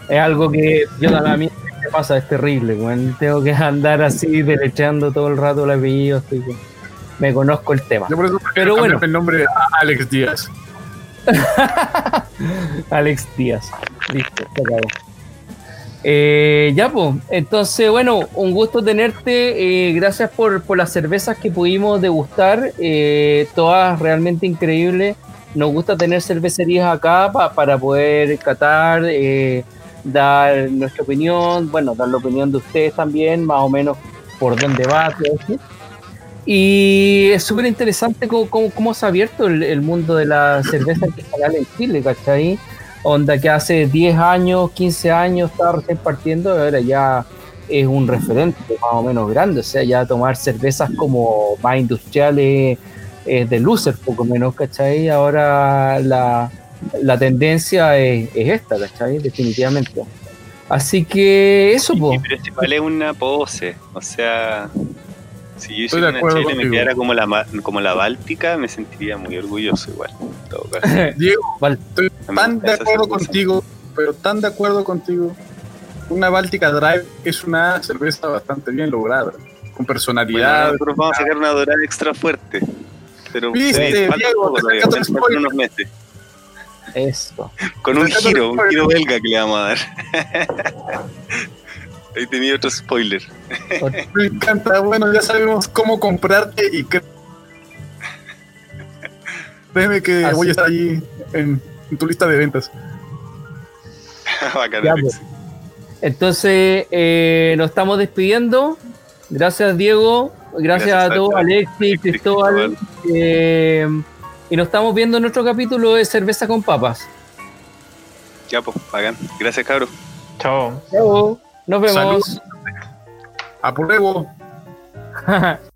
Es algo que yo a mí me pasa, es terrible. Tengo que andar así derecheando todo el rato el apellido, así que me conozco el tema. Yo por eso Pero bueno. el nombre a Alex Díaz. Alex Díaz. Listo, se acabó. Eh, ya, pues. Entonces, bueno, un gusto tenerte. eh, gracias por, por las cervezas que pudimos degustar. eh, todas realmente increíbles. Nos gusta tener cervecerías acá pa- para poder catar, dar nuestra opinión, bueno, dar la opinión de ustedes también, más o menos por dónde va. Y es súper interesante cómo, cómo- cómo se ha abierto el, el mundo de la cerveza artesanal en Chile, ¿cachai? Onda que hace 10 años, 15 años estaba recién partiendo, ahora ya es un referente más o menos grande, o sea, ya tomar cervezas como más industriales es de loser, poco menos, ¿cachai? Ahora la, la tendencia es, es esta, ¿cachai? Definitivamente. Así que eso, Y- pues. pero es una pose. O sea, si yo hiciera una chile y me quedara como la, ma- como la Báltica, me sentiría muy orgulloso igual. en todo caso. Diego, estoy tan de acuerdo contigo, pero tan de acuerdo contigo. Una Báltica Drive es una cerveza bastante bien lograda, con Bueno, personalidad. nosotros vamos a sacar una dorada extra fuerte. Pero Viste, sí, Diego, poco te todavía, unos meses. Eso. Con un giro, un giro belga que le vamos a dar. Ahí tenía otro spoiler. Me encanta. Bueno, ya sabemos cómo comprarte y qué. Créeme que Así. voy a estar allí en, en tu lista de ventas. Ya, pues. Entonces, eh, nos estamos despidiendo. Gracias, Diego. Gracias, Gracias, a todos. Alexis, Cristóbal. Eh, y nos estamos viendo en otro capítulo de Cerveza con Papas. Ya, pues, bacán. Gracias, cabros. Chao. Chao. Nos vemos. Salud. Apruebo.